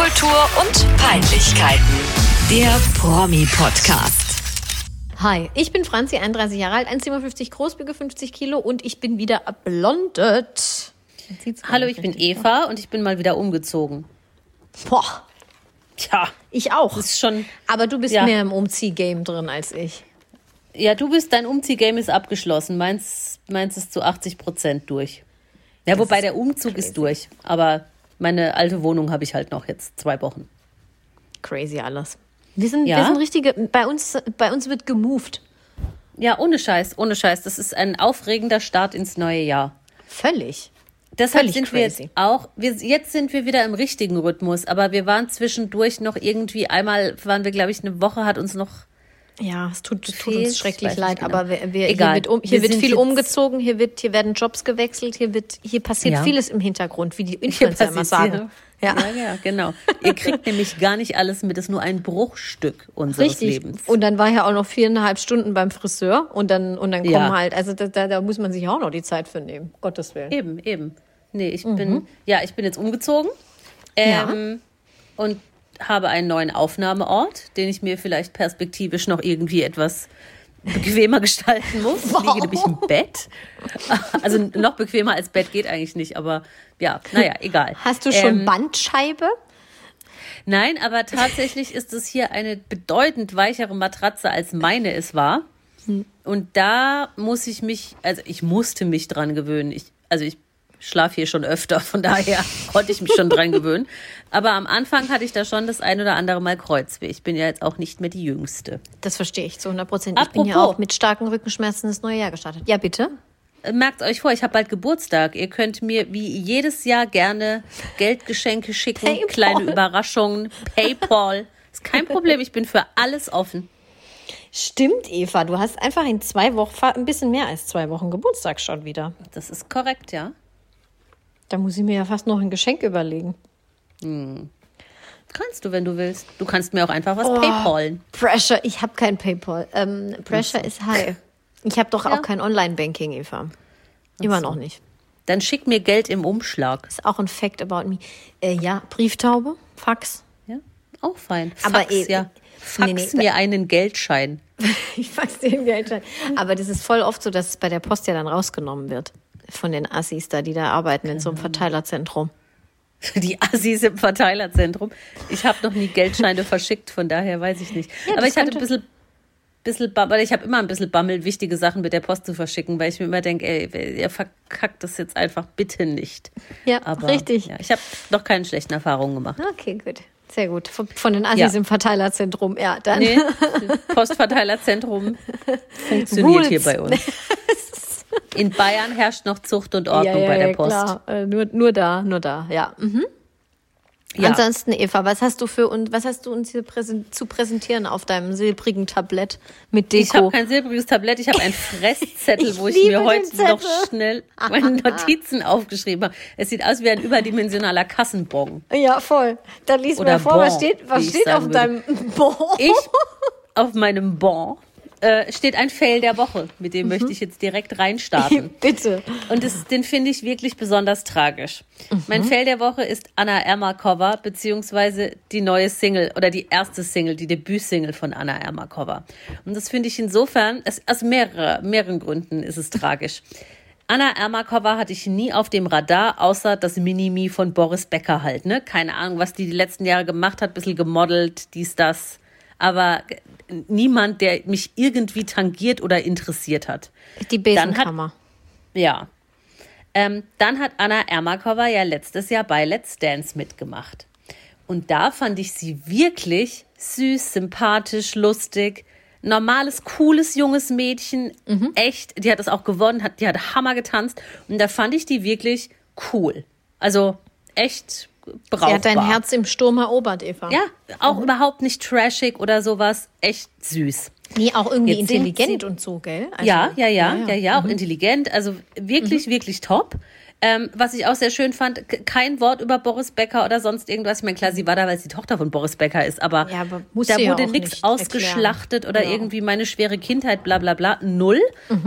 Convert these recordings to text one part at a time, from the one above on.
Popkultur und Peinlichkeiten. Der Promi-Podcast. Hi, ich bin Franzi, 31 Jahre alt, 1,57 groß, wiege 50 Kilo und ich bin wieder blondet. Hallo, ich bin Eva und ich bin mal wieder umgezogen. Boah, Tja, ich auch. das ist schon. Aber du bist Ja. mehr im Umziehgame drin als ich. Ja, du bist, dein Umziehgame ist abgeschlossen. Meins, meins ist zu 80 Prozent durch. Ja, wobei ist der Umzug crazy. ist durch. Aber meine alte Wohnung habe ich halt noch jetzt zwei Wochen. Crazy alles. Wir sind, Ja? wir sind richtige, bei uns, bei uns wird gemoved. Ja, ohne Scheiß, ohne Scheiß. Das ist ein aufregender Start ins neue Jahr. Völlig. Deshalb Völlig sind wir jetzt crazy. auch, wir, jetzt sind wir wieder im richtigen Rhythmus, aber wir waren zwischendurch noch irgendwie, einmal waren wir, glaube ich, eine Woche, hat uns noch Ja, es tut, tut Fehlt, uns schrecklich leid, genau. aber wir, wir, hier Egal. wird, um, hier Wir wird viel umgezogen, hier, wird, hier werden Jobs gewechselt, hier, wird, hier passiert Ja. vieles im Hintergrund, wie die Influencer immer sagen. Ja. Ja. ja, genau. Ihr kriegt nämlich gar nicht alles mit, es ist nur ein Bruchstück unseres Richtig. Lebens. Und dann war ja auch noch viereinhalb Stunden beim Friseur und dann, und dann kommen Ja. halt, also da, da, da muss man sich auch noch die Zeit für nehmen. Gottes Willen. Eben, eben. Nee, ich bin, ja, ich bin jetzt umgezogen ähm, und habe einen neuen Aufnahmeort, den ich mir vielleicht perspektivisch noch irgendwie etwas bequemer gestalten muss. Ich liege nämlich im Bett. Also noch bequemer als Bett geht eigentlich nicht, aber ja, naja, egal. Hast du schon Ähm, Bandscheibe? Nein, aber tatsächlich ist es hier eine bedeutend weichere Matratze, als meine es war. Und da muss ich mich, also ich musste mich dran gewöhnen. Ich, also ich schlafe hier schon öfter, von daher konnte ich mich schon dran gewöhnen. Aber am Anfang hatte ich da schon das ein oder andere Mal Kreuzweh. Ich bin ja jetzt auch nicht mehr die Jüngste. Das verstehe ich zu 100 Prozent. Ich bin ja auch mit starken Rückenschmerzen ins neue Jahr gestartet. Ja, bitte? Äh, Merkt euch vor, ich habe bald Geburtstag. Ihr könnt mir wie jedes Jahr gerne Geldgeschenke schicken, Paypal. kleine Überraschungen, PayPal. Ist kein Problem, ich bin für alles offen. Stimmt, Eva. Du hast einfach in zwei Wochen, ein bisschen mehr als zwei Wochen Geburtstag schon wieder. Das ist korrekt, ja. Da muss ich mir ja fast noch ein Geschenk überlegen. Kannst du, wenn du willst. Du kannst mir auch einfach was Oh. PayPalen. Pressure, ich habe kein PayPal. Ähm, Pressure ist high. Ich habe doch auch kein Online-Banking, Eva. Immer noch nicht. Dann schick mir Geld im Umschlag. Ist auch ein Fact about me. Äh, ja, Brieftaube, Fax. Ja, auch fein. Fax, Aber eh- ja. Fax nee, nee, mir einen Geldschein. Ich fax den Geld rein. Aber das ist voll oft so, dass es bei der Post ja dann rausgenommen wird. Von den Assis da, die da arbeiten in so einem Verteilerzentrum. Die Assis im Verteilerzentrum. Ich habe noch nie Geldscheine verschickt, von daher weiß ich nicht. Ja, Aber ich hatte ein bisschen, bisschen Bammel, ich habe immer ein bisschen Bammel, wichtige Sachen mit der Post zu verschicken, weil ich mir immer denke, ey, ihr verkackt das jetzt einfach bitte nicht. Ja, Aber, richtig. Ja, ich habe noch keine schlechten Erfahrungen gemacht. Okay, gut. Sehr gut. Von, von den Assis Ja. im Verteilerzentrum, ja. Dann. Nee, Postverteilerzentrum funktioniert Rules. hier bei uns. In Bayern herrscht noch Zucht und Ordnung ja, ja, bei der ja, Post. Klar. Äh, nur, nur da, nur da, ja. Mhm. Ja. Ansonsten, Eva, was hast du für und was hast du uns hier präsen, zu präsentieren auf deinem silbrigen Tablett mit Ich habe Deko? kein silbriges Tablett, ich habe einen Fresszettel, Ich wo ich mir heute noch schnell meine Notizen aufgeschrieben habe. Es sieht aus wie ein überdimensionaler Kassenbon. ja, voll. Dann lies Oder mal vor, was Bon, steht, was wie ich steht auf deinem Bon? Ich auf meinem Bon äh, steht ein Fail der Woche, mit Mhm. dem möchte ich jetzt direkt reinstarten. Bitte. Und das, den finde ich wirklich besonders tragisch. Mhm. Mein Fail der Woche ist Anna Ermakova, beziehungsweise die neue Single oder die erste Single, die Debütsingle von Anna Ermakova. Und das finde ich insofern, es, aus mehrere, mehreren Gründen ist es tragisch. Anna Ermakova hatte ich nie auf dem Radar, außer das Minimi von Boris Becker halt. Ne? Keine Ahnung, was die die letzten Jahre gemacht hat, bisschen gemodelt, dies, das. Aber niemand, der mich irgendwie tangiert oder interessiert hat. Die Dann hat- Besenkammer. Ja. Ähm, dann hat Anna Ermakova ja letztes Jahr bei Let's Dance mitgemacht. Und da fand ich sie wirklich süß, sympathisch, lustig. Normales, cooles, junges Mädchen. Echt. Die hat das auch gewonnen, hat, die hat Hammer getanzt. Und da fand ich die wirklich cool. Also echt brauchbar. Sie hat dein Herz im Sturm erobert, Eva. Ja, auch überhaupt nicht trashig oder sowas. Echt süß. Nee, auch irgendwie Jetzt intelligent und so, gell? Also- ja, ja, ja, ja, ja, auch intelligent, also wirklich, wirklich top. Ähm, was ich auch sehr schön fand, kein Wort über Boris Becker oder sonst irgendwas. Ich meine, klar, sie war da, weil sie die Tochter von Boris Becker ist, aber, Ja, aber da ja wurde auch nichts nicht ausgeschlachtet erklären. oder Ja. irgendwie meine schwere Kindheit, bla bla bla. Null.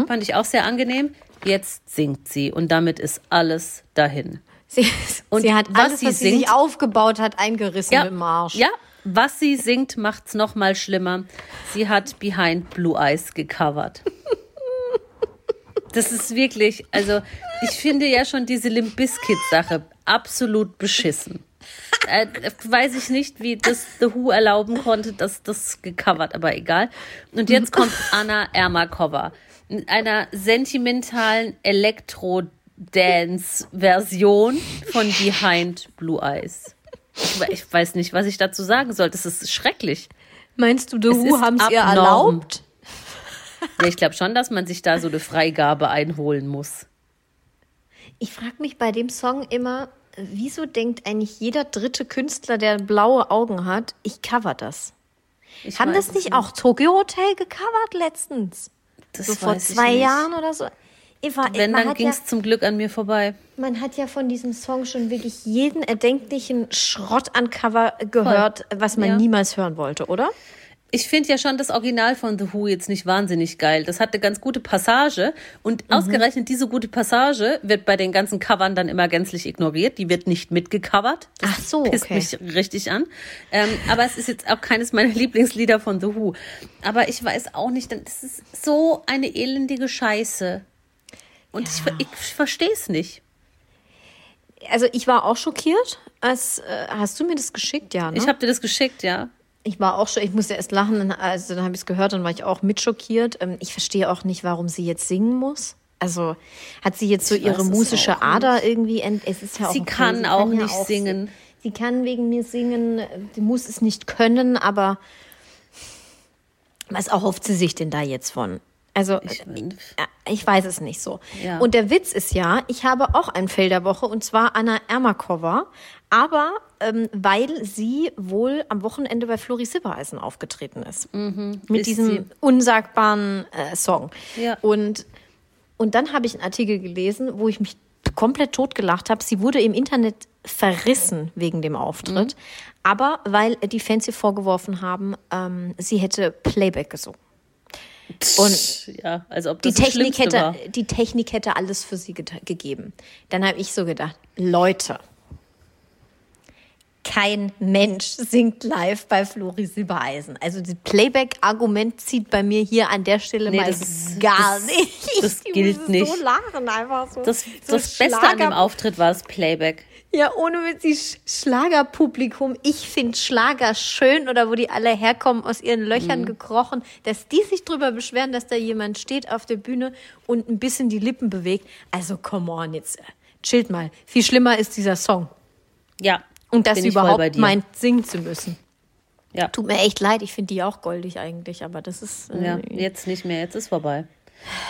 Fand ich auch sehr angenehm. Jetzt singt sie und damit ist alles dahin. Sie, Und sie hat was alles, sie was sie sich singt- aufgebaut hat, eingerissen Ja, mit dem Arsch. ja, was sie singt, macht's noch mal schlimmer. Sie hat Behind Blue Eyes gecovert. Das ist wirklich, also ich finde ja schon diese Limp Bizkit Sache absolut beschissen. Äh, weiß ich nicht, wie das The Who erlauben konnte, dass das gecovert, aber egal. Und jetzt kommt Anna Ermakova in einer sentimentalen Elektro-Dance-Version von Behind Blue Eyes. Ich, we- ich weiß nicht, was ich dazu sagen soll. Das ist schrecklich. Meinst du, The Es Who haben es ihr erlaubt? Ja, ich glaube schon, dass man sich da so eine Freigabe einholen muss. Ich frage mich bei dem Song immer, wieso denkt eigentlich jeder dritte Künstler, der blaue Augen hat, ich cover das? Ich Haben das es nicht auch Tokyo Hotel gecovert letztens? Das so vor zwei nicht. Jahren oder so? War, Wenn, dann ging ja, es zum Glück an mir vorbei. man hat ja von diesem Song schon wirklich jeden erdenklichen Schrott an Cover gehört, was man Ja. niemals hören wollte, oder? Ich finde ja schon das Original von The Who jetzt nicht wahnsinnig geil. Das hat eine ganz gute Passage und Mhm. ausgerechnet diese gute Passage wird bei den ganzen Covern dann immer gänzlich ignoriert. Die wird nicht mitgecovert. Das Ach so, pisst okay. mich richtig an. Ähm, aber es ist jetzt auch keines meiner Lieblingslieder von The Who. Aber ich weiß auch nicht, das ist so eine elendige Scheiße. Und ich, ich, ich verstehe es nicht. Also ich war auch schockiert. Als, äh, hast du mir das geschickt, ja? Ne? Ich habe dir das geschickt, ja. Ich war auch schon, ich musste erst lachen, dann- also dann habe ich es gehört, dann war ich auch mit schockiert. Ähm, Ich verstehe auch nicht, warum sie jetzt singen muss. Also hat sie jetzt so Ich ihre weiß musische auch Ader irgendwie ent es ist ja auch Sie kann auch ja nicht singen. Sie kann wegen mir singen, sie muss es nicht können, aber was erhofft sie sich denn da jetzt von? Also Ich- ich, ich weiß es nicht so. Ja. Und der Witz ist ja, ich habe auch einen Fail der Woche und zwar Anna Ermakova, aber ähm, weil sie wohl am Wochenende bei Flori Silbereisen aufgetreten ist. Mit Mhm. Ist diesem sie. unsagbaren äh, Song. Ja. Und, und dann habe ich einen Artikel gelesen, wo ich mich komplett totgelacht habe. Sie wurde im Internet verrissen wegen dem Auftritt, Mhm. aber weil die Fans ihr vorgeworfen haben, ähm, sie hätte Playback gesungen. Und ja, als ob die das das Technik, hätte, war. die Technik hätte alles für sie gegeben. Dann habe ich so gedacht, Leute, kein Mensch singt live bei Flori Silbereisen. Also das Playback-Argument zieht bei mir hier an der Stelle Nee, mal das gar das- nicht. das gilt nicht. so lachen einfach so. Das, so das Beste an dem Auftritt war das Playback. Ja, ohne mit die Sch- Schlagerpublikum. Ich finde Schlager schön oder wo die alle herkommen, aus ihren Löchern Mhm. gekrochen, dass die sich drüber beschweren, dass da jemand steht auf der Bühne und ein bisschen die Lippen bewegt. Also, come on, jetzt chillt mal. Viel schlimmer ist dieser Song. Ja. Und das bin ich voll bei überhaupt meint, singen zu müssen. Ja. Tut mir echt leid, ich finde die auch goldig eigentlich, aber das ist. Äh, ja, jetzt nicht mehr, jetzt ist vorbei.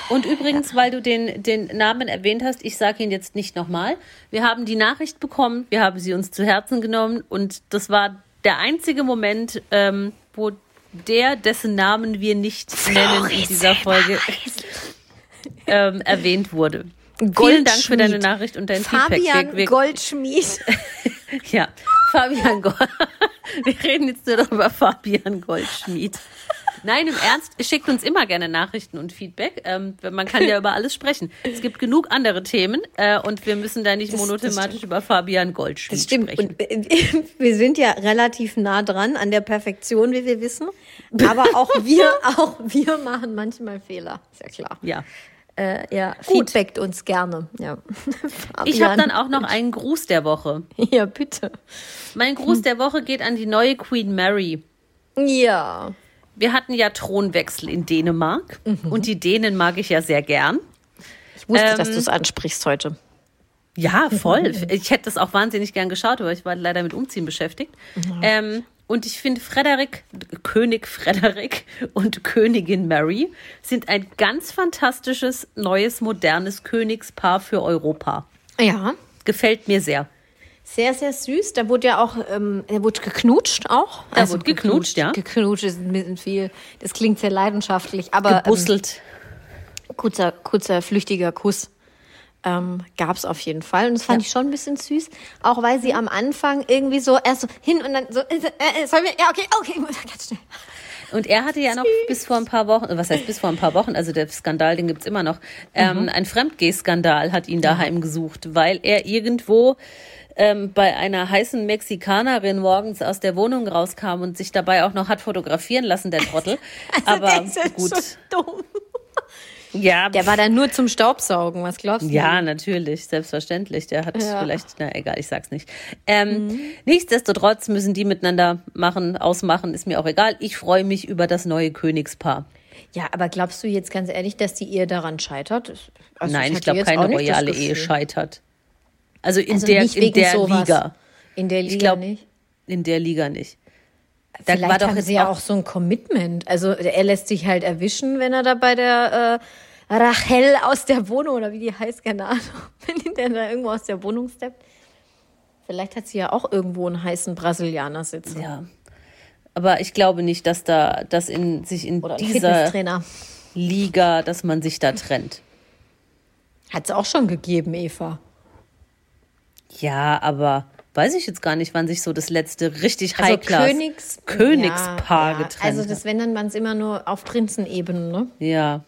Und übrigens, weil du den, den Namen erwähnt hast, ich sage ihn jetzt nicht nochmal. Wir haben die Nachricht bekommen, wir haben sie uns zu Herzen genommen und das war der einzige Moment, ähm, wo der, dessen Namen wir nicht nennen in dieser Folge, ähm, erwähnt wurde. Vielen Dank für deine Goldschmied. Nachricht und dein Feedback. Fabian Wir- wir- Goldschmied. Ja, Fabian Gold. Wir reden jetzt nur noch über Fabian Goldschmied. Nein, im Ernst, schickt uns immer gerne Nachrichten und Feedback. Ähm, man kann ja über alles sprechen. Es gibt genug andere Themen äh, und wir müssen da nicht Das- das monothematisch über Fabian Goldschmied Das stimmt. sprechen. Und äh, wir sind ja relativ nah dran an der Perfektion, wie wir wissen. Aber auch wir, auch wir machen manchmal Fehler. Ist ja klar. ja. Äh, ja, Gut. feedbackt uns gerne. Ja. Ich habe dann auch noch einen Gruß der Woche. Ja, bitte. Mein Gruß der Woche geht an die neue Queen Mary. Ja. Wir hatten ja Thronwechsel in Dänemark Mhm. und die Dänen mag ich ja sehr gern. Ich wusste, Ähm, dass du es ansprichst heute. Ja, voll. Ich hätte das auch wahnsinnig gern geschaut, aber ich war leider mit Umziehen beschäftigt. Ähm, und ich finde, Frederik, König Frederik und Königin Mary sind ein ganz fantastisches, neues, modernes Königspaar für Europa. Ja. Gefällt mir sehr. Sehr, sehr süß. Da wurde ja auch, ähm, da wurde geknutscht auch. Da wurde geknutscht, ja. Geknutscht ist ein bisschen viel. Das klingt sehr leidenschaftlich, aber ähm, Gebusselt. kurzer, kurzer, flüchtiger Kuss ähm, gab es auf jeden Fall. Und das fand ich schon ein bisschen süß. Auch weil sie am Anfang irgendwie so erst so hin und dann so, äh, äh, soll mir, ja, okay, okay, ganz schnell. Und er hatte ja noch bis vor ein paar Wochen, was heißt bis vor ein paar Wochen, also der Skandal, den gibt's immer noch, ähm, ein Fremdgeh-Skandal hat ihn daheim gesucht, weil er irgendwo ähm, bei einer heißen Mexikanerin morgens aus der Wohnung rauskam und sich dabei auch noch hat fotografieren lassen, der Trottel. Aber ist ja gut. so dumm. Ja, Der war dann nur zum Staubsaugen, was glaubst du? ja, natürlich, selbstverständlich. Der hat Ja. vielleicht, na egal, ich sag's nicht. Ähm, Nichtsdestotrotz müssen die miteinander machen, ausmachen, ist mir auch egal. Ich freue mich über das neue Königspaar. Ja, aber glaubst du jetzt ganz ehrlich, dass die Ehe daran scheitert? Also Nein, ich hatte glaube, keine royale. Ehe scheitert. Also in Also der, in der sowas. Liga. In der Ich Liga glaub, nicht. In der Liga nicht. Da Vielleicht war doch jetzt sie ja auch- auch so ein Commitment. Also er lässt sich halt erwischen, wenn er da bei der äh, Rachel aus der Wohnung oder wie die heißt, keine Ahnung, wenn dann da irgendwo aus der Wohnung steppt. Vielleicht hat sie ja auch irgendwo einen heißen Brasilianer sitzen. Ja. Aber ich glaube nicht, dass da, dass in sich in Oder dieser. Liga, dass man sich da trennt. Hat es auch schon gegeben, Eva. Ja, aber weiß ich jetzt gar nicht, wann sich so das letzte richtig Also High-Class Königs Königspaar ja, ja. getrennt Also das, wenn dann man es immer nur auf Prinzenebene, ne? Ja,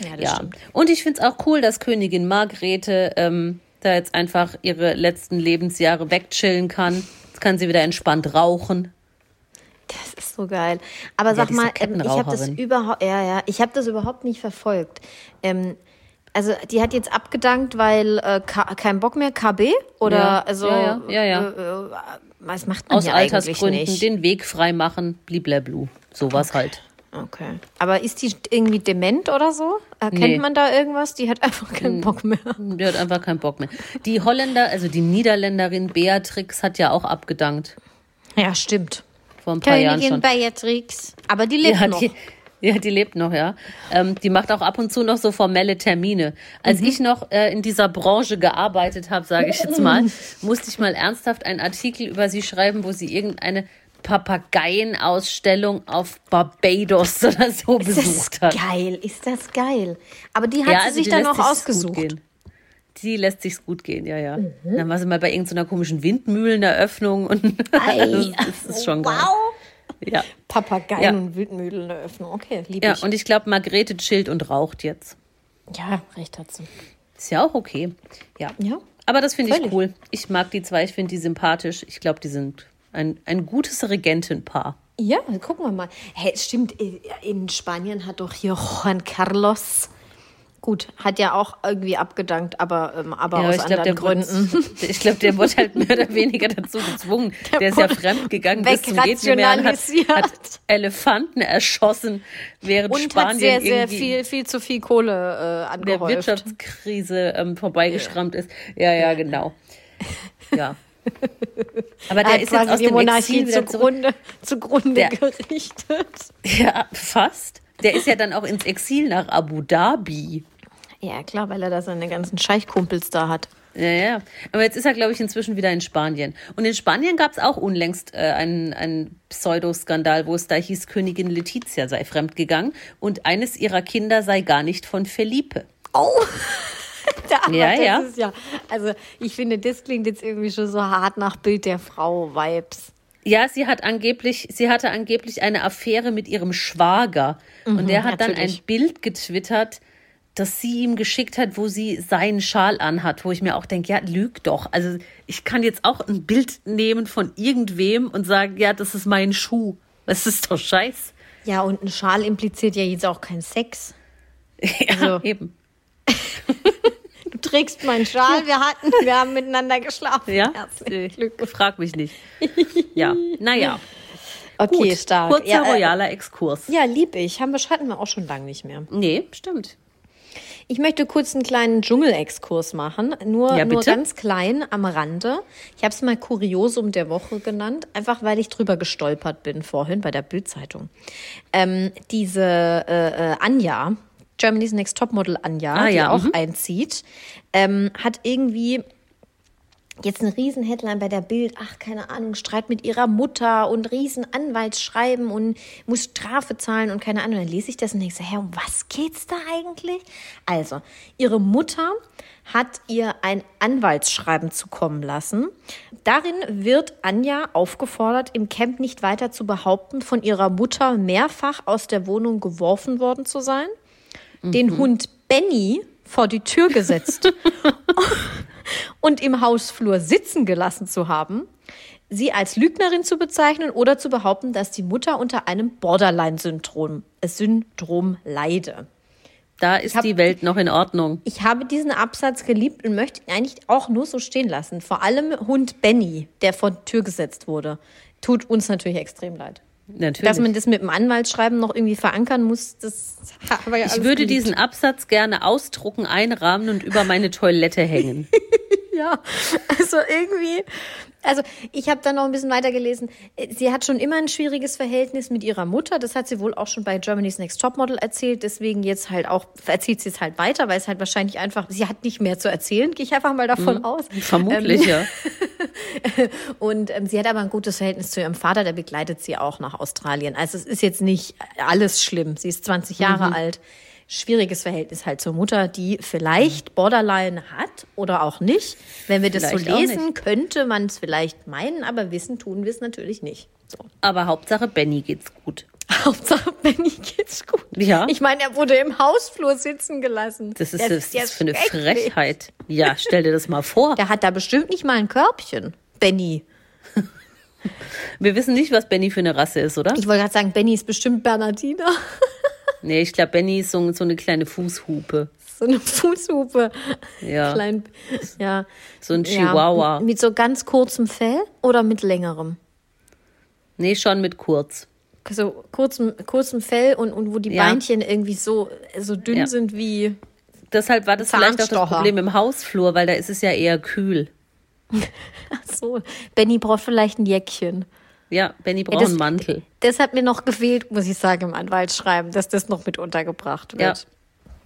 Ja, das ja. stimmt. Und ich finde es auch cool, dass Königin Margrethe ähm, da jetzt einfach ihre letzten Lebensjahre wegchillen kann. Jetzt kann sie wieder entspannt rauchen. Das ist so geil. Aber sag ist so mal, ähm, ich habe das überhaupt, ja, ja, ich habe das überhaupt nicht verfolgt. Ähm, also die hat jetzt abgedankt, weil äh, kein Bock mehr KB oder Ja, also ja, ja, ja, ja. Äh, äh, was macht man Aus Altersgründen nicht? den Weg frei machen, bliblablu. Sowas halt. Okay. Aber ist die irgendwie dement oder so? Erkennt Nee. man da irgendwas? Die hat einfach keinen Bock mehr. Die hat einfach keinen Bock mehr. Die Holländer, also die Niederländerin Beatrix hat ja auch abgedankt. Ja, stimmt. Vor ein paar Jahren Königin schon. Beatrix. Aber die lebt Ja, noch. Ja, die lebt noch, ja. Ähm, die macht auch ab und zu noch so formelle Termine. Als ich noch äh, in dieser Branche gearbeitet habe, sage ich jetzt mal, musste ich mal ernsthaft einen Artikel über sie schreiben, wo sie irgendeine Papageienausstellung auf Barbados oder so Ist besucht das hat. geil? Ist das geil? Aber die hat ja, sie also sich die dann auch gut ausgesucht. gehen. Die lässt sich's gut gehen, ja, ja. Mhm. Dann war sie mal bei irgendeiner komischen Windmühleneröffnung und das ist schon geil. Wow. Ja. Papageien Ja. und Wildmühlen eröffnen. Okay, liebe ja, ich. und ich glaube, Margrethe chillt und raucht jetzt. ja, recht hat sie. Ist ja auch okay. Ja. Ja. Aber das finde ich cool. Ich mag die zwei, ich finde die sympathisch. Ich glaube, die sind ein, ein gutes Regentenpaar. Ja, gucken wir mal. Hey, stimmt, in Spanien hat doch hier Juan Carlos, gut, hat ja auch irgendwie abgedankt, aber, ähm, aber aus ich glaube, anderen der, wurde- Gründen. ich glaub, der wurde halt mehr oder weniger dazu gezwungen. Der, ist ja wurde fremd gegangen bis zum geht mehr hat, hat Elefanten erschossen, während Und Spanien sehr, sehr viel, viel zu viel Kohle äh, der angehäuft. Wirtschaftskrise ähm, vorbeigeschrammt ist. Ja, ja, genau. Ja. Aber Er der ist jetzt aus die dem Monarchie Exil zugrunde, zugrunde Der- gerichtet. Ja, fast. Der ist ja dann auch ins Exil nach Abu Dhabi. Ja, klar, weil er da seine ganzen Scheichkumpels da hat. Ja, ja. Aber jetzt ist er, glaube ich, inzwischen wieder in Spanien. Und in Spanien gab es auch unlängst äh, einen, einen Pseudoskandal, wo es da hieß, Königin Letizia sei fremdgegangen und eines ihrer Kinder sei gar nicht von Felipe. Oh! Da, Ja, das ja. Ja. Also, ich finde, das klingt jetzt irgendwie schon so hart nach Bild der Frau-Vibes. Ja, sie hat angeblich, sie hatte angeblich eine Affäre mit ihrem Schwager. und der hat dann ein Mhm, natürlich. Bild getwittert, das sie ihm geschickt hat, wo sie seinen Schal anhat, wo ich mir auch denke, ja, lüg doch. Also ich kann jetzt auch ein Bild nehmen von irgendwem und sagen, ja, das ist mein Schuh. Das ist doch scheiß. Ja, und ein Schal impliziert ja jetzt auch keinen Sex. Ja, Also- eben. Du trägst meinen Schal, wir hatten, wir haben miteinander geschlafen. Ja, Herzlichen Äh, Glückwunsch. frag mich nicht. Ja, naja. Okay, Gut, stark. kurzer ja, äh, royaler Exkurs. ja, lieb ich. Haben wir hatten wir auch schon lange nicht mehr. Nee, stimmt. Ich möchte kurz einen kleinen Dschungelexkurs machen, nur, Ja, nur ganz klein am Rande. Ich habe es mal Kuriosum der Woche genannt, einfach weil ich drüber gestolpert bin vorhin bei der Bildzeitung. Ähm, diese äh, äh, Anja, Germany's Next Topmodel Anja, Ah, die ja, auch mhm. einzieht, ähm, hat irgendwie Jetzt eine Riesen-Headline bei der Bild, ach, keine Ahnung, Streit mit ihrer Mutter und Riesen-Anwaltsschreiben und muss Strafe zahlen und keine Ahnung. Dann lese ich das und denke so, hä, um was geht's da eigentlich? Also, ihre Mutter hat ihr ein Anwaltsschreiben zukommen lassen. Darin wird Anja aufgefordert, im Camp nicht weiter zu behaupten, von ihrer Mutter mehrfach aus der Wohnung geworfen worden zu sein, mhm. den Hund Benny vor die Tür gesetzt und im Hausflur sitzen gelassen zu haben, sie als Lügnerin zu bezeichnen oder zu behaupten, dass die Mutter unter einem Borderline-Syndrom Syndrom leide. Da ist hab, die Welt noch in Ordnung. Ich habe diesen Absatz geliebt und möchte ihn eigentlich auch nur so stehen lassen. Vor allem Hund Benny, der vor die Tür gesetzt wurde, tut uns natürlich extrem leid. Natürlich. Dass man das mit dem Anwaltsschreiben noch irgendwie verankern muss, das haben wir ja Ich würde geliebt. diesen Absatz gerne ausdrucken, einrahmen und über meine Toilette hängen. ja, also irgendwie, also ich habe dann noch ein bisschen weiter gelesen. Sie hat schon immer ein schwieriges Verhältnis mit ihrer Mutter. Das hat sie wohl auch schon bei Germany's Next Topmodel erzählt. Deswegen jetzt halt auch, erzählt sie es halt weiter, weil es halt wahrscheinlich einfach, sie hat nicht mehr zu erzählen, gehe ich einfach mal davon mhm, aus. Vermutlich, ähm, ja. und ähm, sie hat aber ein gutes Verhältnis zu ihrem Vater, der begleitet sie auch nach Australien. Also es ist jetzt nicht alles schlimm. Sie ist 20 Jahre mhm. alt schwieriges Verhältnis halt zur Mutter, die vielleicht Borderline hat oder auch nicht. Wenn wir das vielleicht so lesen, könnte man es vielleicht meinen, aber wissen tun wir es natürlich nicht. So. Aber Hauptsache Benny geht's gut. Hauptsache Benny geht's gut. Ja. Ich meine, er wurde im Hausflur sitzen gelassen. Das ist, das, das ist für eine Frechheit. Ja, stell dir das mal vor. Der hat da bestimmt nicht mal ein Körbchen, Benny. Wir wissen nicht, was Benny für eine Rasse ist, oder? Ich wollte gerade sagen, Benny ist bestimmt Bernardiner. Nee, ich glaube, Benny ist so, so eine kleine Fußhupe. So eine Fußhupe. Ja. Klein, ja. So ein Chihuahua. Ja, mit so ganz kurzem Fell oder mit längerem? Nee, schon mit kurz. So kurzem, kurzem Fell und, und wo die ja. Beinchen irgendwie so, so dünn ja. sind wie. Deshalb war das vielleicht auch das Problem im Hausflur, weil da ist es ja eher kühl. Ach so. Benny braucht vielleicht ein Jäckchen. Ja, Benny braucht ja, das, einen Mantel. Das hat mir noch gefehlt, muss ich sagen, im Anwaltsschreiben, dass das noch mit untergebracht wird. Ja.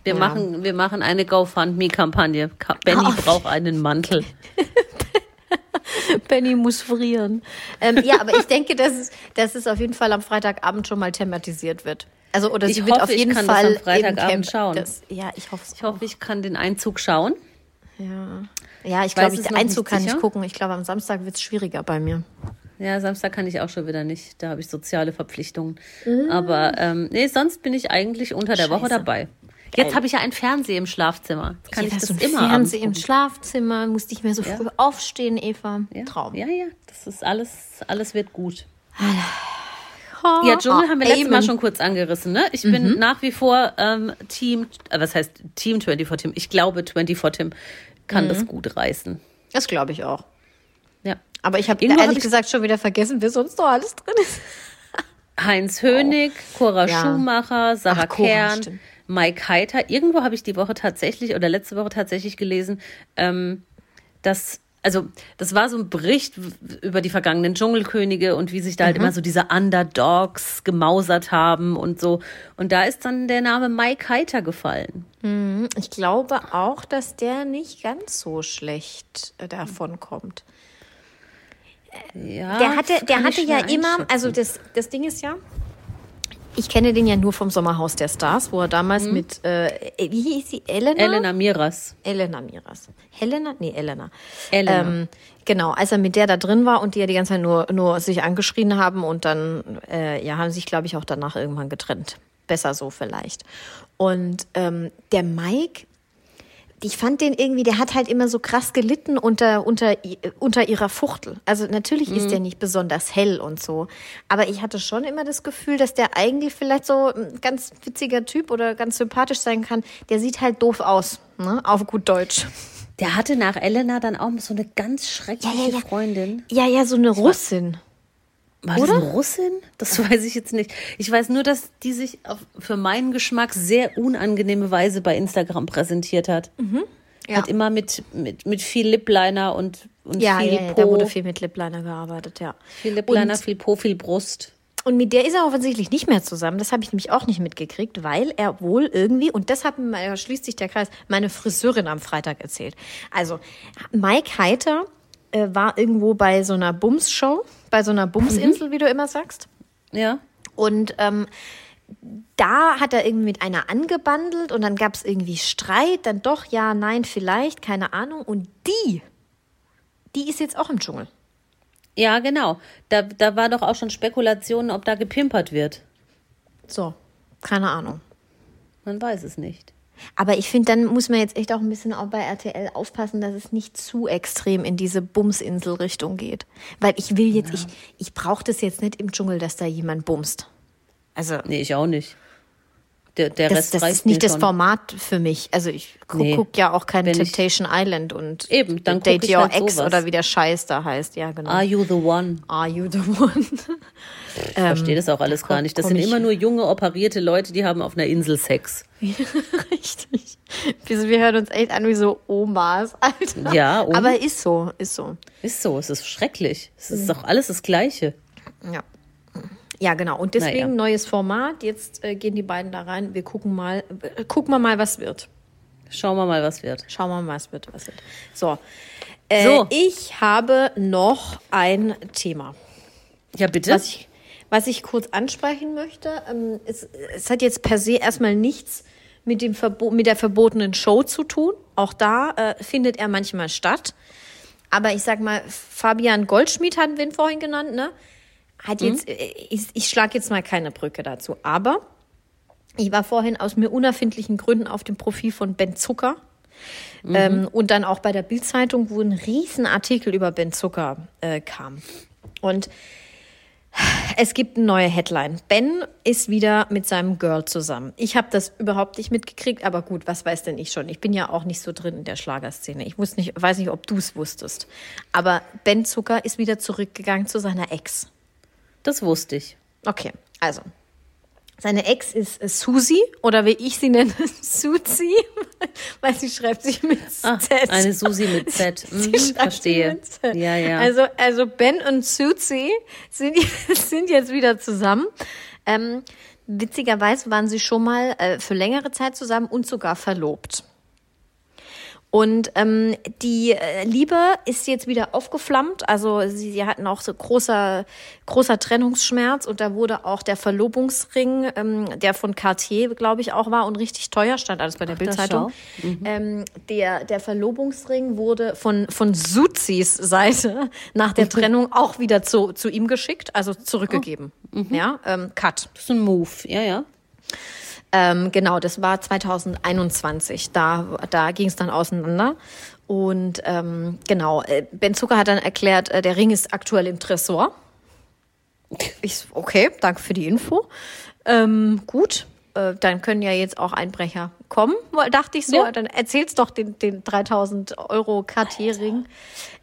Wir, ja. machen, wir machen eine GoFundMe-Kampagne. Benny oh. braucht einen Mantel. Benny muss frieren. Ähm, ja, aber ich denke, dass es, dass es auf jeden Fall am Freitagabend schon mal thematisiert wird. Also, oder ich sie hoffe, wird auf jeden ich Fall das am Freitagabend schauen. Das, ja, ich hoffe Ich hoffe, ich kann den Einzug schauen. Ja, ja ich glaube, den Einzug kann ich gucken. Ich glaube, am Samstag wird es schwieriger bei mir. Ja, Samstag kann ich auch schon wieder nicht. Da habe ich soziale Verpflichtungen. Mhm. Aber ähm, nee, sonst bin ich eigentlich unter der Scheiße. Woche dabei. Jetzt habe ich ja ein Fernseher im Schlafzimmer. Jetzt kann ja, ich das, das immer Fernseher im Schlafzimmer, muss nicht mehr so früh ja. aufstehen, Eva. Ja. Traum. Ja, ja, das ist alles, alles wird gut. Oh, ja, Dschungel haben wir letztes Mal schon kurz angerissen. Ne? Ich mhm. bin nach wie vor ähm, Team, äh, was heißt Team 24 Tim? Ich glaube, 24 Tim kann mhm. das gut reißen. Das glaube ich auch. Aber ich habe ehrlich hab ich gesagt schon wieder vergessen, wer sonst noch alles drin ist. Heinz Hönig, oh. Cora ja. Schumacher, Sarah Ach, Kern, Cora, Mike Heiter. Irgendwo habe ich die Woche tatsächlich oder letzte Woche tatsächlich gelesen, ähm, dass also das war so ein Bericht über die vergangenen Dschungelkönige und wie sich da halt mhm. immer so diese Underdogs gemausert haben und so. Und da ist dann der Name Mike Heiter gefallen. Mhm. Ich glaube auch, dass der nicht ganz so schlecht äh, davon kommt. Ja, der hatte, der hatte ja immer, also das, das Ding ist ja, ich kenne den ja nur vom Sommerhaus der Stars, wo er damals mhm. mit, äh, wie hieß sie, Elena? Elena Miras. Elena Miras. Helena? Nee, Elena. Elena. Ähm, genau, als er mit der da drin war und die ja die ganze Zeit nur, nur sich angeschrien haben und dann, äh, ja, haben sich, glaube ich, auch danach irgendwann getrennt. Besser so vielleicht. Und ähm, der Mike, ich fand den irgendwie, der hat halt immer so krass gelitten unter, unter, unter ihrer Fuchtel. Also natürlich mhm. ist der nicht besonders hell und so. Aber ich hatte schon immer das Gefühl, dass der eigentlich vielleicht so ein ganz witziger Typ oder ganz sympathisch sein kann. Der sieht halt doof aus, ne? Auf gut Deutsch. Der hatte nach Elena dann auch so eine ganz schreckliche ja, ja, ja. Freundin. Ja, ja, so eine Russin. War Oder? das eine Russin? Das weiß ich jetzt nicht. Ich weiß nur, dass die sich auf, für meinen Geschmack sehr unangenehme Weise bei Instagram präsentiert hat. Mhm. Ja. Hat immer mit, mit, mit viel Lipliner und, und ja, viel ja, ja, Po. da wurde viel mit Lipliner gearbeitet, ja. Viel Lipliner, und, viel Po, viel Brust. Und mit der ist er offensichtlich nicht mehr zusammen. Das habe ich nämlich auch nicht mitgekriegt, weil er wohl irgendwie, und das hat schließt sich der Kreis, meine Friseurin am Freitag erzählt. Also, Mike Heiter äh, war irgendwo bei so einer Bums-Show, bei so einer Bumsinsel, wie du immer sagst. Ja. Und ähm, da hat er irgendwie mit einer angebandelt und dann gab es irgendwie Streit, dann doch, ja, nein, vielleicht, keine Ahnung. Und die, die ist jetzt auch im Dschungel. Ja, genau. Da, da war doch auch schon Spekulationen, ob da gepimpert wird. So, keine Ahnung. Man weiß es nicht. Aber ich finde, dann muss man jetzt echt auch ein bisschen auch bei RTL aufpassen, dass es nicht zu extrem in diese Bumsinsel-Richtung geht. Weil ich will jetzt, ich, ich brauche das jetzt nicht im Dschungel, dass da jemand bumst. Also, Nee, ich auch nicht. Der, der das, Rest das reicht ist nicht das schon. Format für mich. Also ich gucke Nee. guck ja auch kein Wenn ich- Temptation Island und Eben, dann Date Your halt Ex sowas. oder wie der Scheiß da heißt. Ja, genau. Are you the one? Are you the one? Ich verstehe das auch alles gar nicht. Das sind immer nur junge, operierte Leute, die haben auf einer Insel Sex. Richtig. Wir, wir hören uns echt an wie so Omas, Alter. Ja, und? Aber ist so, ist so. Ist so, es ist schrecklich. Es Mhm. ist doch alles das Gleiche. Ja. Ja, genau. Und deswegen Naja. neues Format. Jetzt äh, gehen die beiden da rein. Wir gucken mal, äh, gucken wir mal, was wird. Schauen wir mal, was wird. Schauen wir mal, was wird, was wird. So. Äh, So. Ich habe noch ein Thema. Ja, bitte. Was ich, was ich kurz ansprechen möchte, ähm, es, es hat jetzt per se erstmal nichts mit, dem Verbo mit der verbotenen Show zu tun. Auch da äh, findet er manchmal statt. Aber ich sag mal, Fabian Goldschmidt hatten wir ihn vorhin genannt, ne? Hat jetzt, äh, ich, ich schlage jetzt mal keine Brücke dazu. Aber ich war vorhin aus mir unerfindlichen Gründen auf dem Profil von Ben Zucker. Ähm, und dann auch bei der Bildzeitung, wo ein Riesenartikel über Ben Zucker äh, kam. Und es gibt eine neue Headline. Ben ist wieder mit seinem Girl zusammen. Ich habe das überhaupt nicht mitgekriegt, aber gut, was weiß denn ich schon? Ich bin ja auch nicht so drin in der Schlagerszene. Ich wusste nicht, weiß nicht, ob du es wusstest. Aber Ben Zucker ist wieder zurückgegangen zu seiner Ex. Das wusste ich. Okay, also. Seine Ex ist äh, Susi oder wie ich sie nenne, Suzi, weil sie schreibt sich mit Ah, Z. eine Susi mit Z. Mhm, verstehe. mit Z. Ja, ja. Also, also Ben und Suzi sind, sind jetzt wieder zusammen. Ähm, witzigerweise waren sie schon mal äh, für längere Zeit zusammen und sogar verlobt. Und ähm, die äh, Liebe ist jetzt wieder aufgeflammt. Also sie, sie hatten auch so großer, großer Trennungsschmerz und da wurde auch der Verlobungsring, ähm, der von Cartier, glaube ich, auch war und richtig teuer, stand alles bei der Bildzeitung. schau. Ähm, der, der Verlobungsring wurde von, von Suzis Seite nach der Trennung auch wieder zu, zu ihm geschickt, also zurückgegeben. Ja, ähm, Cut. Das ist ein Move. Ja, ja. Ähm, genau, das war 2021. Da, da ging es dann auseinander. Und ähm, genau, äh, Ben Zucker hat dann erklärt, äh, der Ring ist aktuell im Tresor. Ich, so, okay, danke für die Info. Ähm, gut, äh, dann können ja jetzt auch Einbrecher kommen, dachte ich so. Ja. Dann erzähl's doch den, den 3000 Euro Cartier-Ring.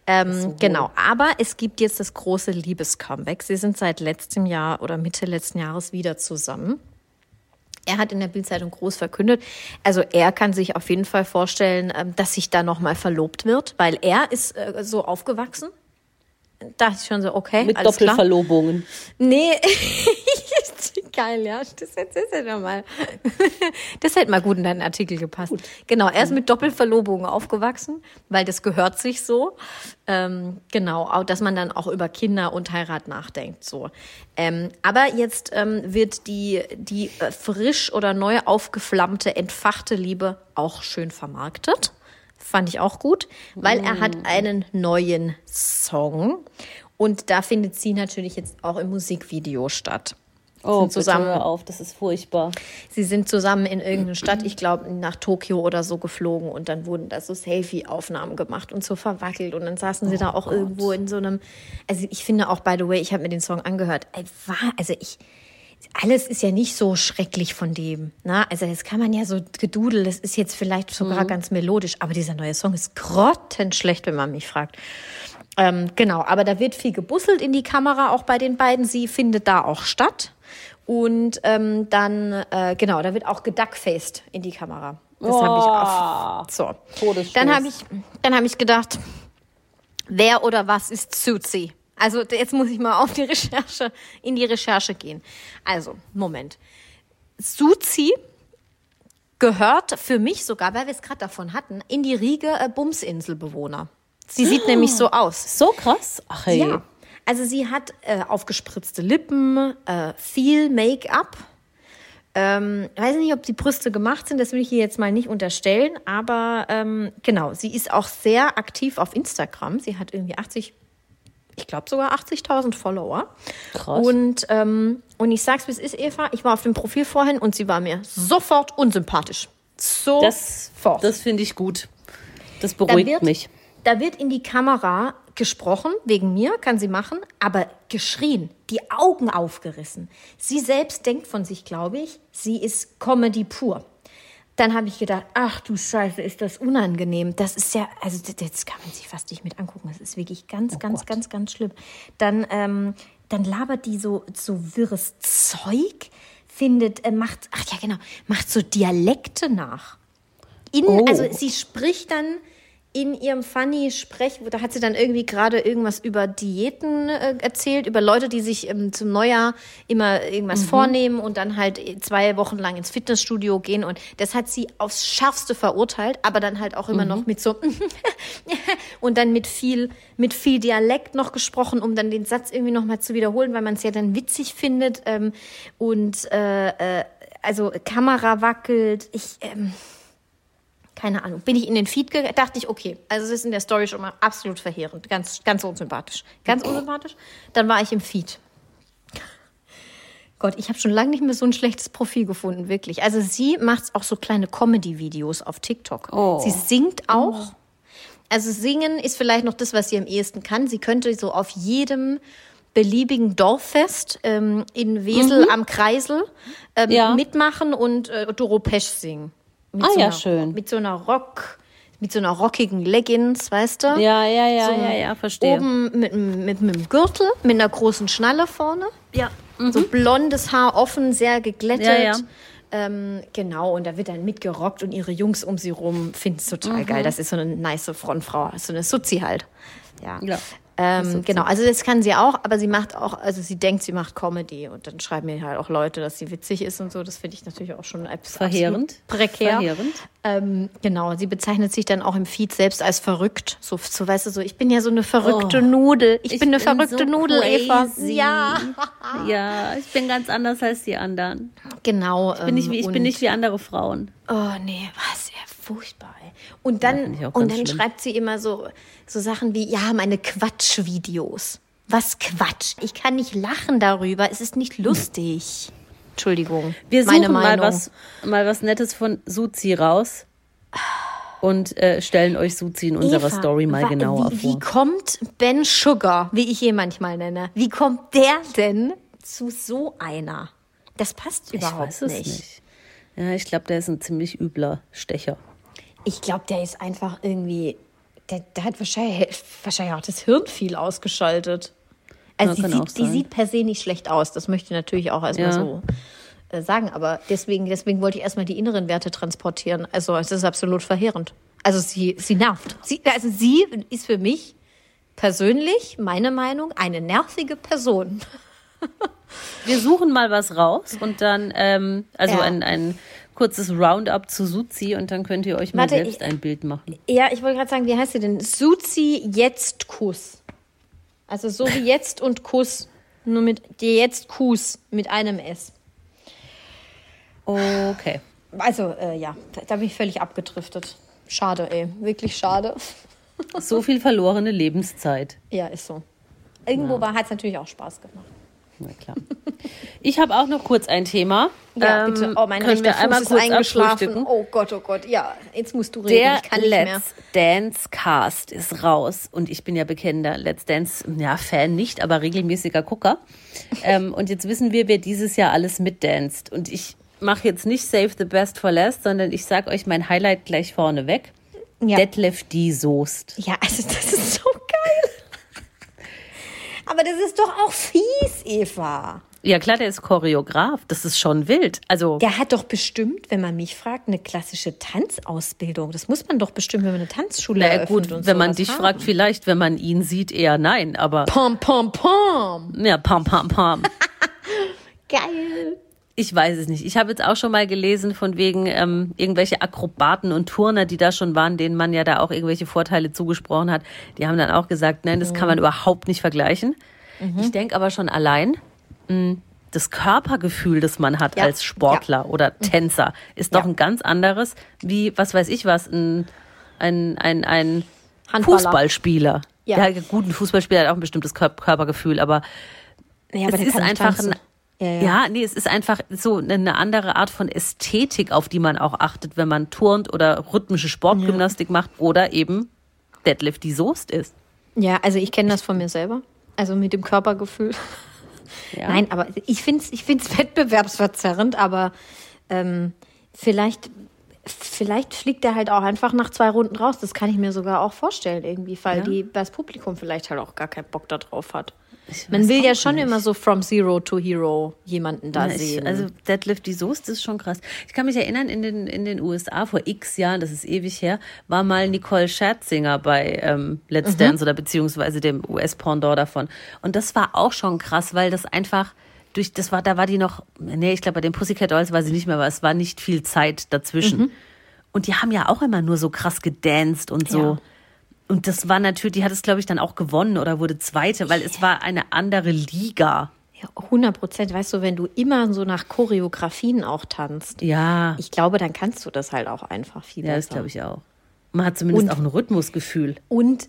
Ähm, genau, aber es gibt jetzt das große Liebescomeback. Sie sind seit letztem Jahr oder Mitte letzten Jahres wieder zusammen. Er hat in der Bildzeitung groß verkündet, also er kann sich auf jeden Fall vorstellen, ähm, dass sich da nochmal verlobt wird, weil er ist äh, so aufgewachsen. Da dachte ich schon so, okay, Mit alles klar. Doppelverlobungen. Nee, geil, ja. Das erzählst du doch mal. Das hätte mal gut in deinen Artikel gepasst. Genau, er ist mit Doppelverlobungen aufgewachsen, weil das gehört sich so. Ähm, genau, auch, dass man dann auch über Kinder und Heirat nachdenkt. So. Ähm, aber jetzt ähm, wird die, die äh, frisch oder neu aufgeflammte, entfachte Liebe auch schön vermarktet. Fand ich auch gut, weil er hat einen neuen Song. Und da findet sie natürlich jetzt auch im Musikvideo statt. Oh, Sind zusammen. bitte hör auf, das ist furchtbar. Sie sind zusammen in irgendeine Stadt, ich glaube nach Tokio oder so geflogen und dann wurden da so Selfie-Aufnahmen gemacht und so verwackelt und dann saßen sie da auch irgendwo in so einem. Also ich finde auch, by the way, ich habe mir den Song angehört. War, also ich. Alles ist ja nicht so schrecklich von dem. Na? Also das kann man ja so gedudelt, das ist jetzt vielleicht sogar ganz melodisch, aber dieser neue Song ist grottenschlecht, wenn man mich fragt. Ähm, genau, aber da wird viel gebusselt in die Kamera, auch bei den beiden. Sie findet da auch Und ähm, dann, äh, genau, da wird auch geduckfaced in die Kamera. Das habe ich auf. So. Todesstoß. Dann habe ich, dann habe ich gedacht, wer oder was ist Suzi? Also jetzt muss ich mal auf die Recherche, in die Recherche gehen. Also, Moment. Suzi gehört für mich sogar, weil wir es gerade davon hatten, in die Riege äh, Bumsinselbewohner. Sie sieht nämlich so aus. So krass. Ach hey. Ja. Also sie hat äh, aufgespritzte Lippen, äh, viel Make-up. Ähm, weiß nicht, ob die Brüste gemacht sind, das will ich hier jetzt mal nicht unterstellen, aber ähm, genau, sie ist auch sehr aktiv auf Instagram. Sie hat irgendwie 80, ich glaube sogar 80.000 Follower. Krass. Und, ähm, und ich sag's, wie es ist, Eva, ich war auf dem Profil vorhin und sie war mir sofort unsympathisch. Sofort. Das, das finde ich gut. Das Da beruhigt wird- mich. Da wird in die Kamera gesprochen, wegen mir, kann sie machen, aber geschrien, die Augen aufgerissen. Sie selbst denkt von sich, glaube ich, sie ist Comedy pur. Dann habe ich gedacht, ach du Scheiße, ist das unangenehm. Das ist ja, also das kann man sich fast nicht mit angucken. Das ist wirklich ganz, ganz, ganz, ganz schlimm. Dann, ähm, dann labert die so, so wirres Zeug, findet, äh, macht, ach ja genau, macht so Dialekte nach. In, Oh. Also sie spricht dann in ihrem funny Sprech, da hat sie dann irgendwie gerade irgendwas über Diäten äh, erzählt, über Leute, die sich ähm, zum Neujahr immer irgendwas vornehmen und dann halt zwei Wochen lang ins Fitnessstudio gehen und das hat sie aufs Schärfste verurteilt, aber dann halt auch immer noch mit so und dann mit viel mit viel Dialekt noch gesprochen, um dann den Satz irgendwie noch mal zu wiederholen, weil man es ja dann witzig findet ähm, und äh, äh, also Kamera wackelt, ich ähm, keine Ahnung, bin ich in den Feed gegangen, dachte ich, okay, also es ist in der Story schon mal absolut verheerend, ganz, ganz unsympathisch. Ganz unsympathisch. Dann war ich im Feed. Gott, ich habe schon lange nicht mehr so ein schlechtes Profil gefunden, wirklich. Also sie macht auch so kleine Comedy-Videos auf TikTok. Oh. Sie singt auch. Also singen ist vielleicht noch das, was sie am ehesten kann. Sie könnte so auf jedem beliebigen Dorffest ähm, in Wesel am Kreisel ähm, Mhm. Ja. mitmachen und äh, Doro Pesch singen. Mit Ah, so ja, einer, schön. Mit so einer Rock, mit so einer rockigen Leggings, weißt du? Ja, ja, ja, so ja, ja, verstehe. Oben mit, mit, mit dem Gürtel, mit einer großen Schnalle vorne. Ja. So blondes Haar offen, sehr geglättet. Ja, ja. Ähm, genau, und da wird dann mitgerockt und ihre Jungs um sie rum finden es total geil. Das ist so eine nice Frontfrau, so eine Suzi halt. Ja. Ja. Ähm, genau, also das kann sie auch, aber sie macht auch, also sie denkt, sie macht Comedy und dann schreiben mir halt auch Leute, dass sie witzig ist und so. Das finde ich natürlich auch schon abs- Verheerend. prekär. Verheerend. Ähm, genau, sie bezeichnet sich dann auch im Feed selbst als verrückt. So, so weißt du, so, ich bin ja so eine verrückte Oh, Nudel. Ich, bin eine bin verrückte so Nudel, Eva. crazy. Ja, Ja, ich bin ganz anders als die anderen. genau. Ich bin nicht wie, ich bin nicht wie andere Frauen. Oh nee, was ja furchtbar. Ey. Und dann, ich auch und dann schlimm. schreibt sie immer so, so Sachen wie, ja, meine Quatschvideos. Was Quatsch? Ich kann nicht lachen darüber. Es ist nicht lustig. Entschuldigung. Wir suchen mal was, mal was Nettes von Suzi raus und äh, stellen euch Suzi in unserer Eva, Story mal genauer wie, vor. Wie kommt Ben Sugar, wie ich ihn manchmal nenne, wie kommt der denn zu so einer? Das passt ich überhaupt weiß es nicht. nicht. Ja, ich glaube, der ist ein ziemlich übler Stecher. Ich glaube, der ist einfach irgendwie, der, der hat wahrscheinlich, wahrscheinlich auch das Hirn viel ausgeschaltet. Also Ja, auch sieht, die sieht per se nicht schlecht aus. Das möchte ich natürlich auch erstmal Ja. so äh, sagen. Aber deswegen, deswegen wollte ich erstmal die inneren Werte transportieren. Also es ist absolut verheerend. Also sie, sie nervt. Sie, also sie ist für mich persönlich, meine Meinung, eine nervige Person. Wir suchen mal was raus und dann, ähm, also Ja. ein, ein kurzes Roundup zu Suzi und dann könnt ihr euch mal Warte, selbst ich- ein Bild machen. Ja, ich wollte gerade sagen, wie heißt sie denn? Suzi jetzt Kuss. Also so wie jetzt und Kuss. Nur mit dir jetzt Kuss mit einem S. Okay. Also, äh, ja, da, da bin ich völlig abgedriftet. Schade, ey. Wirklich schade. So viel verlorene Lebenszeit. Ja, ist so. Irgendwo war hat es natürlich auch Spaß gemacht. Na klar. Ich habe auch noch kurz ein Thema. Ja, Ähm, bitte. Oh, mein können wir Fuß einmal ist kurz eingeschlafen. Oh Gott, oh Gott. Ja, jetzt musst du reden. Der ich kann nicht mehr. Let's Dance Cast ist raus und ich bin ja bekennender Let's Dance, ja, Fan nicht, aber regelmäßiger Gucker. ähm, und jetzt wissen wir, wer dieses Jahr alles mitdanzt. Und ich mache jetzt nicht Save the Best for Last, sondern ich sag euch mein Highlight gleich vorne weg. Ja. Detlef D. Soest. Ja, also das ist so. Aber das ist doch auch fies, Eva. Ja klar, der ist Choreograf. Das ist schon wild. Also Der hat doch bestimmt, wenn man mich fragt, eine klassische Tanzausbildung. Das muss man doch bestimmt, wenn man eine Tanzschule na eröffnet gut, und wenn man dich haben. fragt, vielleicht, wenn man ihn sieht, eher nein. Aber Pom, pom, pom. ja, pam, pam, pam. Geil. Ich weiß es nicht. Ich habe jetzt auch schon mal gelesen von wegen ähm, irgendwelche Akrobaten und Turner, die da schon waren, denen man ja da auch irgendwelche Vorteile zugesprochen hat. Die haben dann auch gesagt, nein, das kann man überhaupt nicht vergleichen. Ich denke aber schon allein, mh, das Körpergefühl, das man hat Ja. als Sportler oder Tänzer, ist doch Ja. ein ganz anderes wie, was weiß ich was, ein, ein, ein, ein. Fußballspieler. Ja. Ja. gut, ein Fußballspieler hat auch ein bestimmtes Kör- Körpergefühl, aber Ja, es der ist einfach ein, Ja, ja, ja. nee, es ist einfach so eine andere Art von Ästhetik, auf die man auch achtet, wenn man turnt oder rhythmische Sportgymnastik macht oder eben Deadlift die Soest ist. Ja, also ich kenne das von mir selber. Also mit dem Körpergefühl. Ja. Nein, aber ich finde es ich find's wettbewerbsverzerrend, aber ähm, vielleicht, vielleicht fliegt er halt auch einfach nach zwei Runden raus. Das kann ich mir sogar auch vorstellen, irgendwie, weil Ja. die, das Publikum vielleicht halt auch gar keinen Bock darauf hat. Man will ja schon nicht. immer so from zero to hero jemanden da Ja, ich, sehen. also Deadlift die Soest ist schon krass. Ich kann mich erinnern, in den, in den USA vor x Jahren, das ist ewig her, war mal Nicole Scherzinger bei ähm, Let's Dance oder beziehungsweise dem US-Pendant davon. Und das war auch schon krass, weil das einfach durch, das war, da war die noch, nee, ich glaube, bei den Pussycat Dolls war sie nicht mehr, aber es war nicht viel Zeit dazwischen. Und die haben ja auch immer nur so krass gedanced und so. Ja. Und das war natürlich, die hat es, glaube ich, dann auch gewonnen oder wurde Zweite, weil es war eine andere Liga. ja, 100 Prozent. Weißt du, wenn du immer so nach Choreografien auch tanzt, Ja. ich glaube, dann kannst du das halt auch einfach viel Ja, das besser. glaube ich auch. Man hat zumindest Und- auch ein Rhythmusgefühl. Und,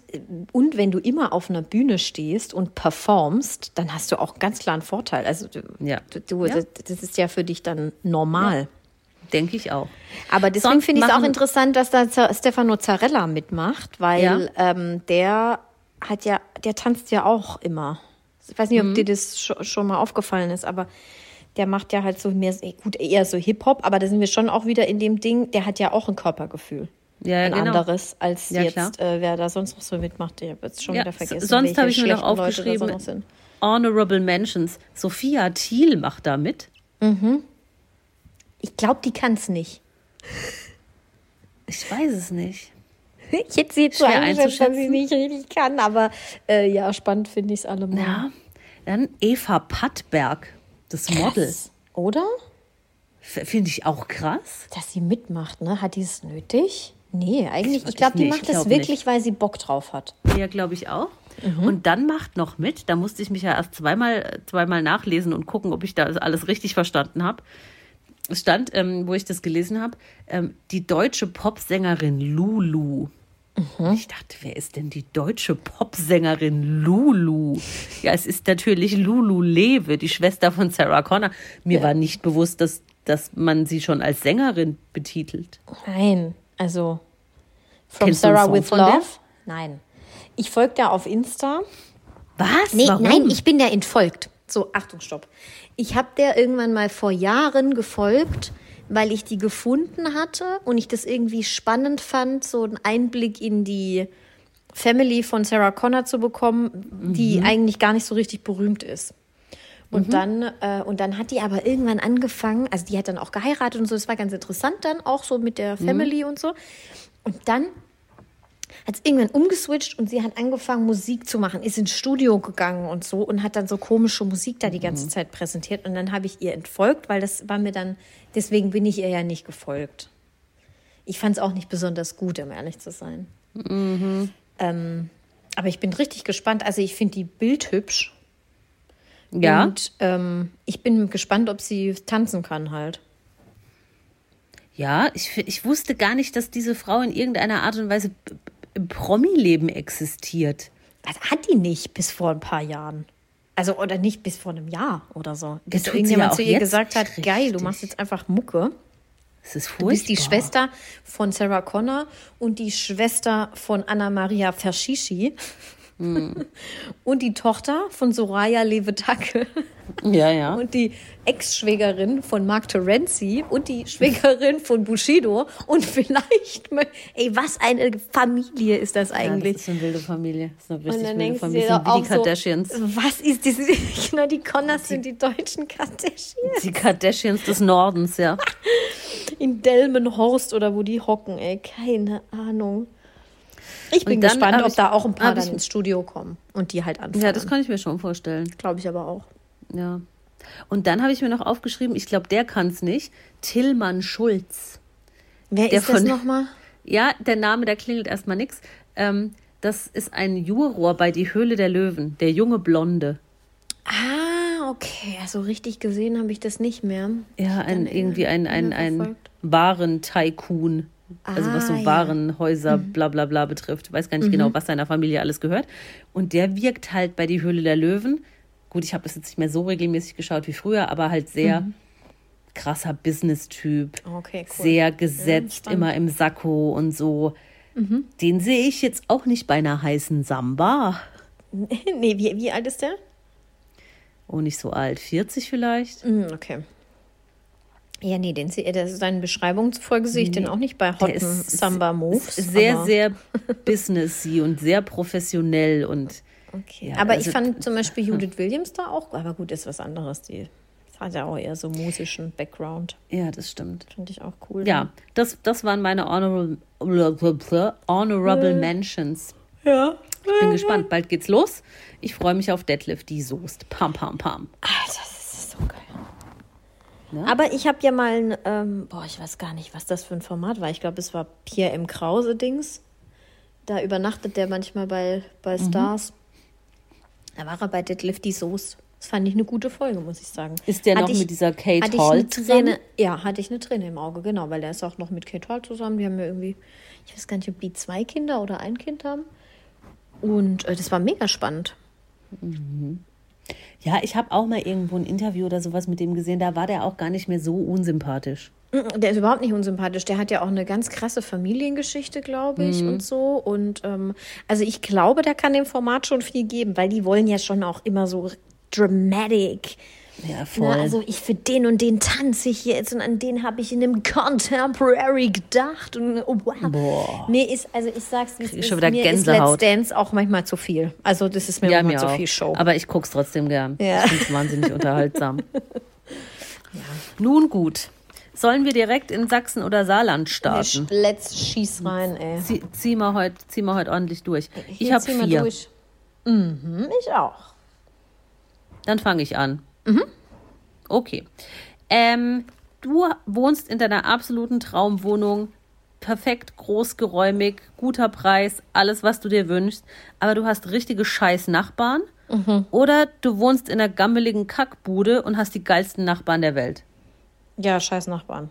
und wenn du immer auf einer Bühne stehst und performst, dann hast du auch ganz klar einen Vorteil. Also du, Ja. du, Ja. Das, das ist ja für dich dann normal. Denke ich auch. Aber deswegen finde ich es auch interessant, dass da Stefano Zarella mitmacht, weil Ja. ähm, der hat ja, der tanzt ja auch immer. Ich weiß nicht, ob Mhm. dir das scho- schon mal aufgefallen ist, aber der macht ja halt so mehr, gut, eher so Hip-Hop, aber da sind wir schon auch wieder in dem Ding, der hat ja auch ein Körpergefühl. Ja, ein genau. anderes, als Ja, jetzt, äh, wer da sonst noch so mitmacht. Ich habe jetzt schon Ja, wieder vergessen. sonst habe ich mir noch Leute aufgeschrieben, sind. Honorable Mentions. Sophia Thiel macht da mit. Ich glaube, die kann es nicht. Ich weiß es nicht. Ich hätte sie jetzt so Schwer eingeschätzt, dass sie einzuschätzen. nicht richtig kann, aber äh, ja, spannend finde ich es allemal. Ja. Dann Eva Pattberg, das Model. Krass, Oder? Finde ich auch krass. Dass sie mitmacht, ne? Hat die es nötig? Nee, eigentlich. Ich- Ich glaube, die nee, macht das glaub wirklich, nicht. weil sie Bock drauf hat. Ja, glaube ich auch. Und dann macht noch mit, da musste ich mich ja erst zweimal, zweimal nachlesen und gucken, ob ich da alles richtig verstanden habe. Es stand, ähm, wo ich das gelesen habe, ähm, die deutsche Popsängerin Lulu. Ich dachte, wer ist denn die deutsche Popsängerin Lulu? Ja, es ist natürlich Lulu Lewe, die Schwester von Sarah Connor. Mir war nicht bewusst, dass, dass man sie schon als Sängerin betitelt. Nein, also. From Kennst Sarah with von der? Love? Nein. Ich folge da auf Insta. Was? Nee, Warum? nein, ich bin der entfolgt. So, Achtung, stopp. Ich habe der irgendwann mal vor Jahren gefolgt, weil ich die gefunden hatte und ich das irgendwie spannend fand, so einen Einblick in die Family von Sarah Connor zu bekommen, die eigentlich gar nicht so richtig berühmt ist. Und dann äh, und dann hat die aber irgendwann angefangen, also die hat dann auch geheiratet und so, das war ganz interessant dann auch so mit der Family und so. Und dann hat es irgendwann umgeswitcht und sie hat angefangen, Musik zu machen, ist ins Studio gegangen und so und hat dann so komische Musik da die ganze Zeit präsentiert. Und dann habe ich ihr entfolgt, weil das war mir dann, deswegen bin ich ihr ja nicht gefolgt. Ich fand es auch nicht besonders gut, um ehrlich zu sein. Ähm, aber ich bin richtig gespannt. Also ich finde die Bild hübsch. ja. Und ähm, ich bin gespannt, ob sie tanzen kann halt. Ja, ich, ich wusste gar nicht, dass diese Frau in irgendeiner Art und Weise im Promi-Leben existiert. Das hat die nicht bis vor ein paar Jahren. Also, oder nicht bis vor einem Jahr oder so. Bis irgendjemand ja zu ihr gesagt hat, richtig. geil, du machst jetzt einfach Mucke. Es ist Du furchtbar. bist die Schwester von Sarah Connor und die Schwester von Anna Maria Verschischi. Hm. Und die Tochter von Soraya Levetacke Ja, ja. und die Ex-Schwägerin von Mark Terenzi und die Schwägerin von Bushido und vielleicht, ey, was eine Familie ist das ja, eigentlich? das ist eine wilde Familie. Das ist eine Und richtig dann wilde Familie. sind wie auch die Kardashians. so, was ist das? Genau, die Connors sind die deutschen Kardashians. Die Kardashians des Nordens, ja. In Delmenhorst oder wo die hocken, ey, keine Ahnung. Ich bin dann gespannt, ob ich- da auch ein paar dann ich- ins Studio kommen und die halt anfangen. Ja, das kann ich mir schon vorstellen. glaube ich aber auch. Ja. Und dann habe ich mir noch aufgeschrieben, ich glaube, der kann es nicht, Tillmann Schulz. Wer Der ist das von- nochmal? Ja, der Name, der klingelt erstmal nix. Ähm, das ist ein Juror bei Die Höhle der Löwen, der junge Blonde. Ah, okay. Also richtig gesehen habe ich das nicht mehr. Ja, ein, irgendwie ein, ein, mehr ein verfolgt. Waren-Tycoon. Also was so Ah, ja. Mhm. Warenhäuser, bla bla bla betrifft. Weiß gar nicht genau, was seiner Familie alles gehört. Und der wirkt halt bei Die Höhle der Löwen. Gut, ich habe das jetzt nicht mehr so regelmäßig geschaut wie früher, aber halt sehr krasser Business-Typ. Okay, cool. Sehr gesetzt, spannend. immer im Sakko und so. Den sehe ich jetzt auch nicht bei einer heißen Samba. nee, wie, wie alt ist der? Oh, nicht so alt. 40 vielleicht? Hm, okay. Ja, nee, den, das ist seinen Beschreibungen zufolge sehe ich den auch nicht bei ist- Samba Moves. Sehr, sehr businessy und sehr professionell und Okay. Ja, aber also- ich fand zum Beispiel Judith Williams da auch, aber gut, ist was anderes. Die hat ja auch eher so musischen Background. ja, das stimmt. Finde ich auch cool. Ja, das, das waren meine honorable, honorable Mentions. Ja. Ich bin gespannt. Bald geht's los. Ich freue mich auf Deadlift, die Soest. Pam, pam, pam. Alter, das ist so geil. Aber ich habe ja mal ein, ähm, boah, ich weiß gar nicht, was das für ein Format war. Ich glaube, es war Pierre M. Krause-Dings. Da übernachtet der manchmal bei, bei Stars. Da war er bei Deadlift die Soße. Das fand ich eine gute Folge, muss ich sagen. Ist der Hatte noch ich- mit dieser Kate hatte ich Hall eine zusammen? Träne, Ja, hatte ich eine Träne im Auge, genau, weil der ist auch noch mit Kate Hall zusammen. Die haben ja irgendwie, ich weiß gar nicht, ob die zwei Kinder oder ein Kind haben. Und äh, das war mega spannend. Ja, ich habe auch mal irgendwo ein Interview oder sowas mit dem gesehen. Da war der auch gar nicht mehr so unsympathisch. Mm, Der ist überhaupt nicht unsympathisch. Der hat ja auch eine ganz krasse Familiengeschichte, glaube ich, und so. Und ähm, also ich glaube, der kann dem Format schon viel geben, weil die wollen ja schon auch immer so dramatic. Ja, voll. Ne? Also ich für den und den tanze ich jetzt und an den habe ich in einem Contemporary gedacht. Und oh, wow. Boah. Nee, ist, also ich sag's, wie ist. schon wieder mir ist Gänsehaut. Let's Dance auch manchmal zu viel. Also das ist mir ja, manchmal mir zu auch. viel Show. Aber ich guck's trotzdem gern. Ja. Ich find's wahnsinnig unterhaltsam. Nun gut. Sollen wir direkt in Sachsen oder Saarland starten? Let's schieß rein, ey. Zieh, zieh mal heute zieh mal heute ordentlich durch. Ich Hier, habe zieh mal vier. durch. Mhm, ich auch. Dann fange ich an. Okay. Ähm, du wohnst in deiner absoluten Traumwohnung. Perfekt, großgeräumig, guter Preis, alles, was du dir wünschst. Aber du hast richtige scheiß Nachbarn. Oder du wohnst in einer gammeligen Kackbude und hast die geilsten Nachbarn der Welt. Ja, scheiß Nachbarn.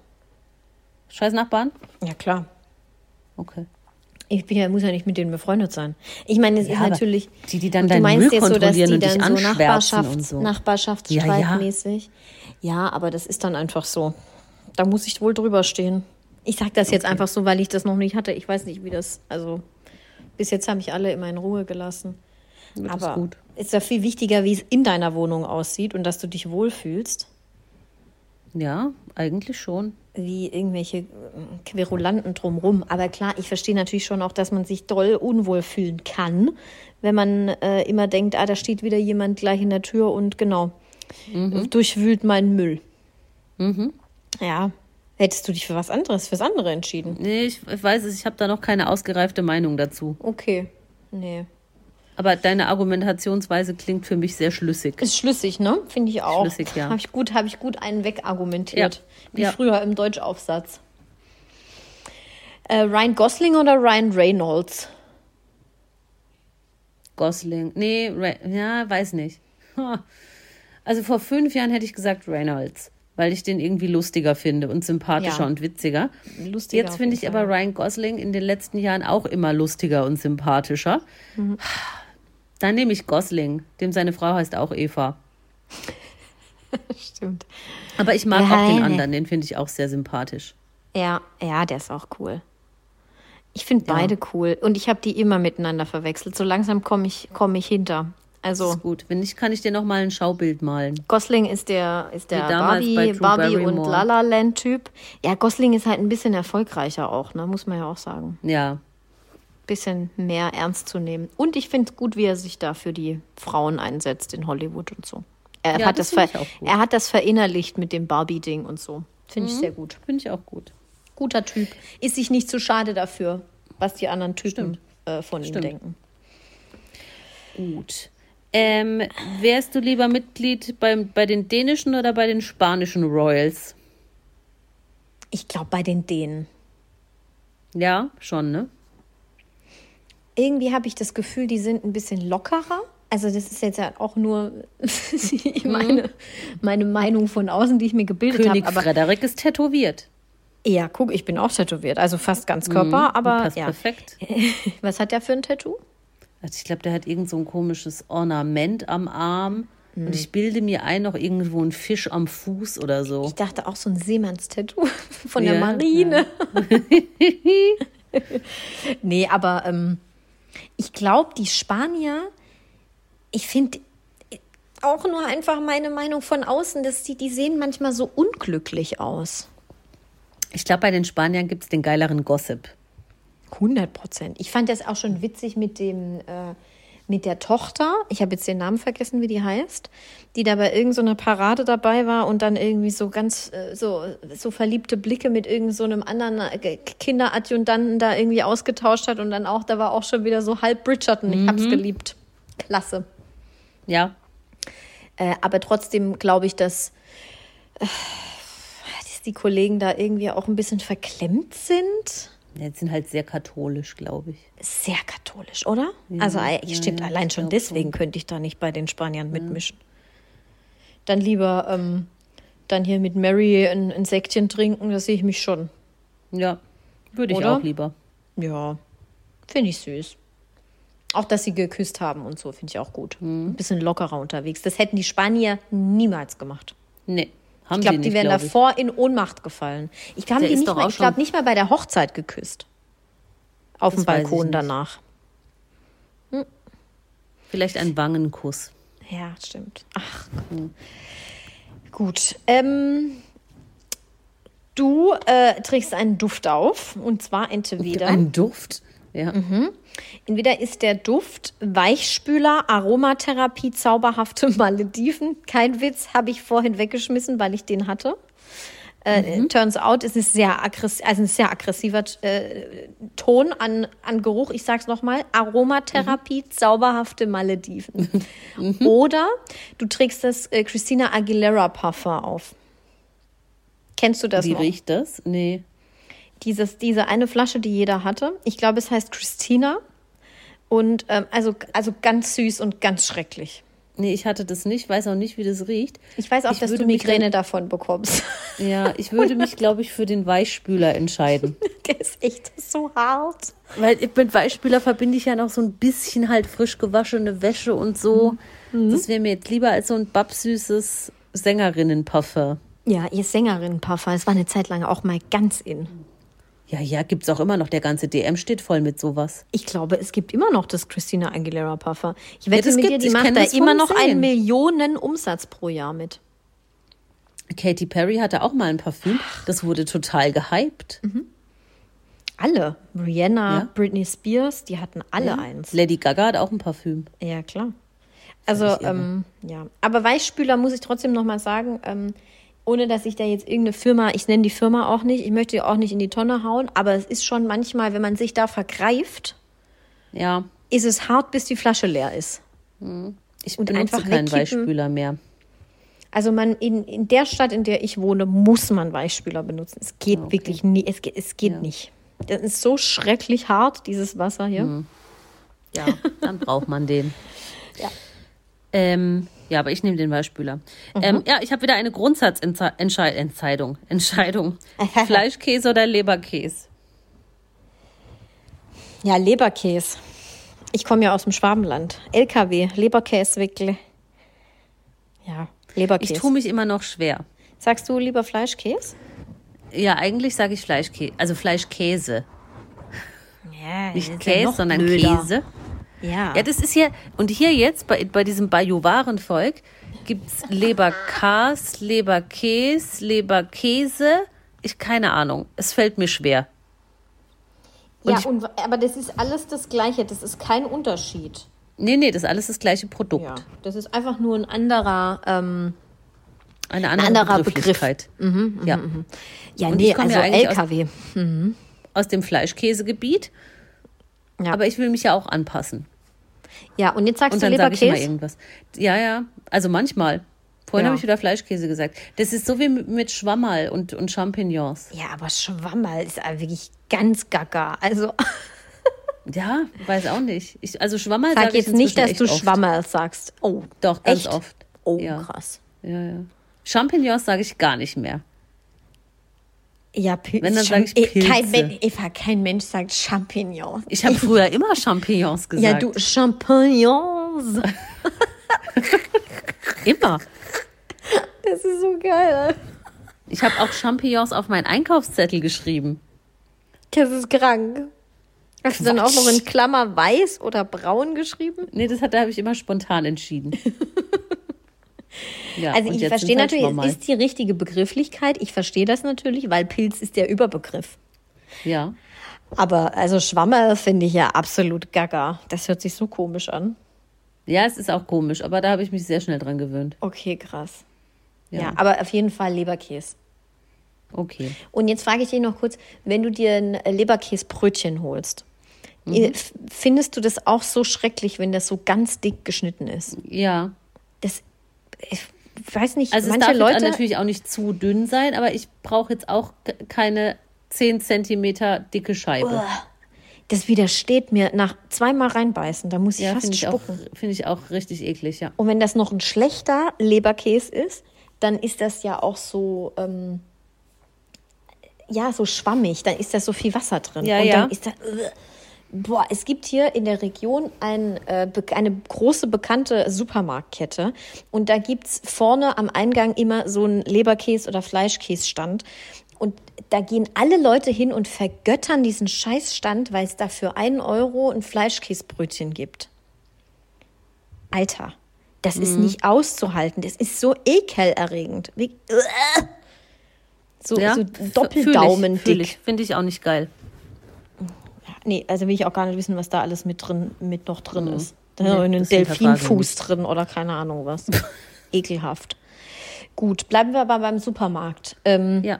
Scheiß Nachbarn? Ja, klar. Okay. Ich bin ja, muss ja nicht mit denen befreundet sein. Ich meine, es Ja, ist natürlich. die, die dann du deinen meinst Müll jetzt so, dass die kontrollieren und dich dann so Nachbarschafts, und so. Nachbarschaftsstreitmäßig. Ja, aber das ist dann einfach so. Da muss ich wohl drüber stehen. Ich sage das jetzt einfach so, weil ich das noch nicht hatte. Ich weiß nicht, wie das. Also, bis jetzt haben mich alle immer in Ruhe gelassen. Das aber ist gut. ist ja viel wichtiger, wie es in deiner Wohnung aussieht und dass du dich wohlfühlst, Ja, eigentlich schon. Wie irgendwelche äh, Querulanten drumrum. Aber klar, ich verstehe natürlich schon auch, dass man sich doll unwohl fühlen kann, wenn man äh, immer denkt, ah, da steht wieder jemand gleich in der Tür und genau, durchwühlt meinen Müll. Ja. Hättest du dich für was anderes, fürs andere entschieden? Nee, ich, ich weiß es, ich habe da noch keine ausgereifte Meinung dazu. Okay. Nee. Aber deine Argumentationsweise klingt für mich sehr schlüssig. Ist schlüssig, ne? Finde ich auch. Schlüssig, ja. Habe ich gut, habe ich gut einen wegargumentiert. Ja. Wie Ja. früher im Deutschaufsatz. Äh, Ryan Gosling oder Ryan Reynolds? Gosling. Nee, Ra ja, weiß nicht. Also vor fünf Jahren hätte ich gesagt Reynolds, weil ich den irgendwie lustiger finde und sympathischer Ja. und witziger. Lustiger Jetzt finde ich aber Ryan Gosling in den letzten Jahren auch immer lustiger und sympathischer. Mhm. Dann nehme ich Gosling, dem seine Frau heißt auch Eva. Stimmt. Aber ich mag Ja, auch den anderen, den finde ich auch sehr sympathisch. Ja, ja, der ist auch cool. Ich finde Ja. beide cool. Und ich habe die immer miteinander verwechselt. So langsam komme ich, komm ich hinter. Das Also ist gut. Wenn nicht, kann ich dir noch mal ein Schaubild malen. Gosling ist der, ist der Barbie, Barbie und. La La Land Typ. Ja, Gosling ist halt ein bisschen erfolgreicher auch, ne? muss man ja auch sagen. Ja, Bisschen mehr ernst zu nehmen. Und ich finde es gut, wie er sich da für die Frauen einsetzt in Hollywood und so. Er, Ja, hat, das das er hat das verinnerlicht mit dem Barbie-Ding und so. Finde Mhm. ich sehr gut. finde ich auch gut. Guter Typ. Ist sich nicht zu schade dafür, was die anderen Typen äh, von ihm Stimmt. denken. Gut. Ähm, wärst du lieber Mitglied beim, bei den dänischen oder bei den spanischen Royals? Ich glaube bei den Dänen. Ja, schon, ne? Irgendwie habe ich das Gefühl, die sind ein bisschen lockerer. Also das ist jetzt ja auch nur meine, meine Meinung von außen, die ich mir gebildet habe. König Aber Frederik ist tätowiert. ja, guck, ich bin auch tätowiert, also fast ganz Körper. aber Passt ja. perfekt. Was hat der für ein Tattoo? Also ich glaube, der hat irgend so ein komisches Ornament am Arm. Hm. Und ich bilde mir ein, noch irgendwo ein Fisch am Fuß oder so. Ich dachte auch so ein Seemannstattoo von der Ja, Marine. nee, aber ähm, ich glaube, die Spanier, ich finde auch nur einfach meine Meinung von außen, dass die, die sehen manchmal so unglücklich aus. Ich glaube, bei den Spaniern gibt es den geileren Gossip. 100 Prozent. Ich fand das auch schon witzig mit dem, äh, mit der Tochter. Ich habe jetzt den Namen vergessen, wie die heißt, die da bei irgendeiner Parade dabei war und dann irgendwie so ganz äh, so, so verliebte Blicke mit irgendeinem so einem anderen äh, Kinderadjutanten da irgendwie ausgetauscht hat und dann auch, da war auch schon wieder so halb Bridgerton. Ich hab's geliebt. Klasse. Ja, Äh, aber trotzdem glaube ich, dass, äh, dass die Kollegen da irgendwie auch ein bisschen verklemmt sind. Die sind halt sehr katholisch, glaube ich. Sehr katholisch, oder? also äh, ja, stimmt, ja, allein schon deswegen könnte ich da nicht bei den Spaniern mitmischen. Dann lieber ähm, dann hier mit Mary ein, ein Säckchen trinken, das sehe ich mich schon. Ja, würde ich Oder? auch lieber. Ja, finde ich süß. Auch, dass sie geküsst haben und so, finde ich auch gut. Mhm. Ein bisschen lockerer unterwegs. Das hätten die Spanier niemals gemacht. Nee, haben Ich glaube, die nicht, wären glaub davor in Ohnmacht gefallen. Ich glaube, die nicht, mal, ich glaub, schon- nicht mal bei der Hochzeit geküsst. Auf dem Das ich Balkon danach. Vielleicht ein Wangenkuss. Ja, stimmt. Ach, gut. Ähm, du äh, trägst einen Duft auf und zwar entweder. Ein Duft. Ja. Entweder ist der Duft Weichspüler, Aromatherapie, zauberhafte Malediven. Kein Witz, habe ich vorhin weggeschmissen, weil ich den hatte. Äh, Turns out ist es sehr aggressiv, also ein sehr aggressiver äh, Ton an, an Geruch. Ich sag's nochmal: Aromatherapie, zauberhafte Malediven. Oder du trägst das äh, Christina Aguilera Parfum auf. Kennst du das Wie noch? riecht das? Nee. Dieses, diese eine Flasche, die jeder hatte. Ich glaube, es heißt Christina. Und ähm, also, also ganz süß und ganz schrecklich. Nee, ich hatte das nicht, weiß auch nicht, wie das riecht. Ich weiß auch, Ich dass du mich Migräne davon bekommst. Ja, ich würde mich, glaube ich, für den Weichspüler entscheiden. Der ist echt so hart. Weil mit Weichspüler verbinde ich ja noch so ein bisschen halt frisch gewaschene Wäsche und so. Mhm. Das wäre mir jetzt lieber als so ein babsüßes Sängerinnenparfum. Ja, ihr Sängerinnen-Parfum, es war eine Zeit lang auch mal ganz in. Ja, ja, gibt's auch immer noch. Der ganze DM steht voll mit sowas. Ich glaube, es gibt immer noch das Christina Aguilera Parfum. Ich wette das mit dir, die Ich macht da immer noch einen Sehen. Millionen Umsatz pro Jahr mit. Katy Perry hatte auch mal ein Parfüm. Das wurde total gehypt. Alle. Rihanna, Ja. Britney Spears, die hatten alle eins. Lady Gaga hat auch ein Parfüm. Ja, klar. Also, ähm, ja. Aber Weichspüler muss ich trotzdem nochmal sagen, ähm, ohne dass ich da jetzt irgendeine Firma, ich nenne die Firma auch nicht, ich möchte die auch nicht in die Tonne hauen, aber es ist schon manchmal, wenn man sich da vergreift, Ja, ist es hart, bis die Flasche leer ist. ich Und benutze einfach keinen. Weichspüler mehr. Also man in, in der Stadt, in der ich wohne, muss man Weichspüler benutzen. Es geht wirklich nie, es, geht- es geht Ja. nicht. Das ist so schrecklich hart, dieses Wasser hier. Ja, dann braucht man den. Ja. Ähm, ja, aber ich nehme den Weichspüler. Mhm. Ähm, ja, ich habe wieder eine Grundsatzentscheidung. Entscheidung. Fleischkäse oder Leberkäse? Ja, Leberkäse. Ich komme ja aus dem Schwabenland. LKW, Leberkäsewickel. Ja, Ich Leberkäse. tue mich immer noch schwer. Sagst du lieber Fleischkäse? Ja, eigentlich sage ich Fleischkäse. Also Fleischkäse. Ja, Nicht Käse, sondern Käse. Ja. Ja, das ist hier, und hier jetzt bei, bei diesem Bajuwarenvolk gibt es Leberkas, Leberkäse, Leberkäse. Ich keine Ahnung. Es fällt mir schwer. ja ich- und, aber das ist alles das Gleiche. Das ist kein Unterschied. Nee, nee, das ist alles das gleiche Produkt. Ja. Das ist einfach nur ein anderer. Ähm, Eine andere anderer Begrifflichkeit. ja. ja, Und nee, ich komme also ja eigentlich aus- LKW. Aus dem Fleischkäsegebiet. Ja. Aber ich will mich ja auch anpassen. Ja, und jetzt sagst Und du dann sage ich immer Leberkäse? irgendwas. Ja, ja, also manchmal. Vorhin Ja. habe ich wieder Fleischkäse gesagt. Das ist so wie mit- Schwammerl und, und Champignons. Ja, aber Schwammerl ist wirklich ganz gaga. Also Ja, weiß auch nicht. Ich, also Schwammerl sag ich jetzt nicht, dass du oft. Schwammerl sagst. Oh, Doch, ganz echt? oft. Oh, Ja. krass. Ja, ja. Champignons sage ich gar nicht mehr. Ja, Pilze. Wenn, dann sag ich Pilze. Kein, Men- Eva, kein Mensch sagt Champignons. Ich habe früher immer Champignons gesagt. Ja, du Champignons. Immer. Das ist so geil. Ich habe auch Champignons auf meinen Einkaufszettel geschrieben. Das ist krank. Hast du dann auch noch in Klammer weiß oder braun geschrieben? Nee, das hat, da habe ich immer spontan entschieden. ja, Also ich verstehe halt natürlich, es ist die richtige Begrifflichkeit. Ich verstehe das natürlich, weil Pilz ist der Überbegriff. Ja. Aber also Schwammerl finde ich ja absolut gaga. Das hört sich so komisch an. ja, es ist auch komisch, aber da habe ich mich sehr schnell dran gewöhnt. Okay, krass. Ja. Ja, aber auf jeden Fall Leberkäse. Okay. Und jetzt frage ich dich noch kurz, wenn du dir ein Leberkäsebrötchen holst, Mhm. findest du das auch so schrecklich, wenn das so ganz dick geschnitten ist? Ja. Das, weiß nicht, Also es manche darf jetzt Leute. natürlich auch nicht zu dünn sein, aber ich brauche jetzt auch ke- keine 10 Zentimeter dicke Scheibe. Das widersteht mir nach zweimal reinbeißen. Da muss ich ja, fast ich, spucken. finde ich auch richtig eklig, ja. Und wenn das noch ein schlechter Leberkäse ist, dann ist das ja auch so, ähm, ja, so schwammig. Dann ist da so viel Wasser drin. Ja, Und ja. dann ist da, äh, boah, es gibt hier in der Region ein, äh, eine große bekannte Supermarktkette. Und da gibt's vorne am Eingang immer so einen Leberkäse- oder Fleischkässtand. Und da gehen alle Leute hin und vergöttern diesen Scheißstand, weil es da für einen Euro ein Fleischkäsebrötchen gibt. Alter, das ist Mhm. nicht auszuhalten. Das ist so ekelerregend. Wie, so, ja? so F- fühl ich, Doppeldaumen fühl dick. ich. Finde ich auch nicht geil. Nee, also will ich auch gar nicht wissen, was da alles mit drin, mit noch drin ist. Da Nee, ist noch ein Delfinfuß drin oder keine Ahnung was. Ekelhaft. Gut, bleiben wir aber beim Supermarkt. Ähm, Ja.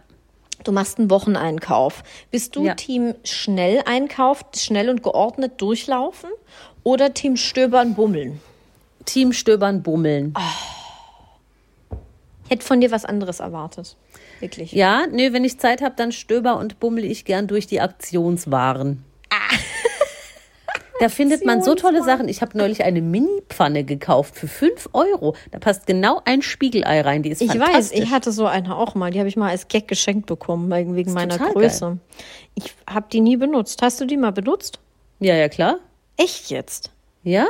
Du machst einen Wocheneinkauf. Bist du Ja. Team schnell einkauft, schnell und geordnet durchlaufen oder Team stöbern, bummeln? Team Stöbern bummeln. Ich hätte von dir was anderes erwartet. Wirklich. Ja, nö, wenn ich Zeit habe, dann stöber und bummel ich gern durch die Aktionswaren. Ah. Da findet man so tolle Sachen. Ich habe neulich eine Mini-Pfanne gekauft für 5 Euro. Da passt genau ein Spiegelei rein. Die ist Ich weiß, fantastisch. ich hatte so eine auch mal. Die habe ich mal als Gag geschenkt bekommen, wegen meiner Größe. Ich habe die nie benutzt. Hast du die mal benutzt? ja, ja, klar. Echt jetzt? Ja.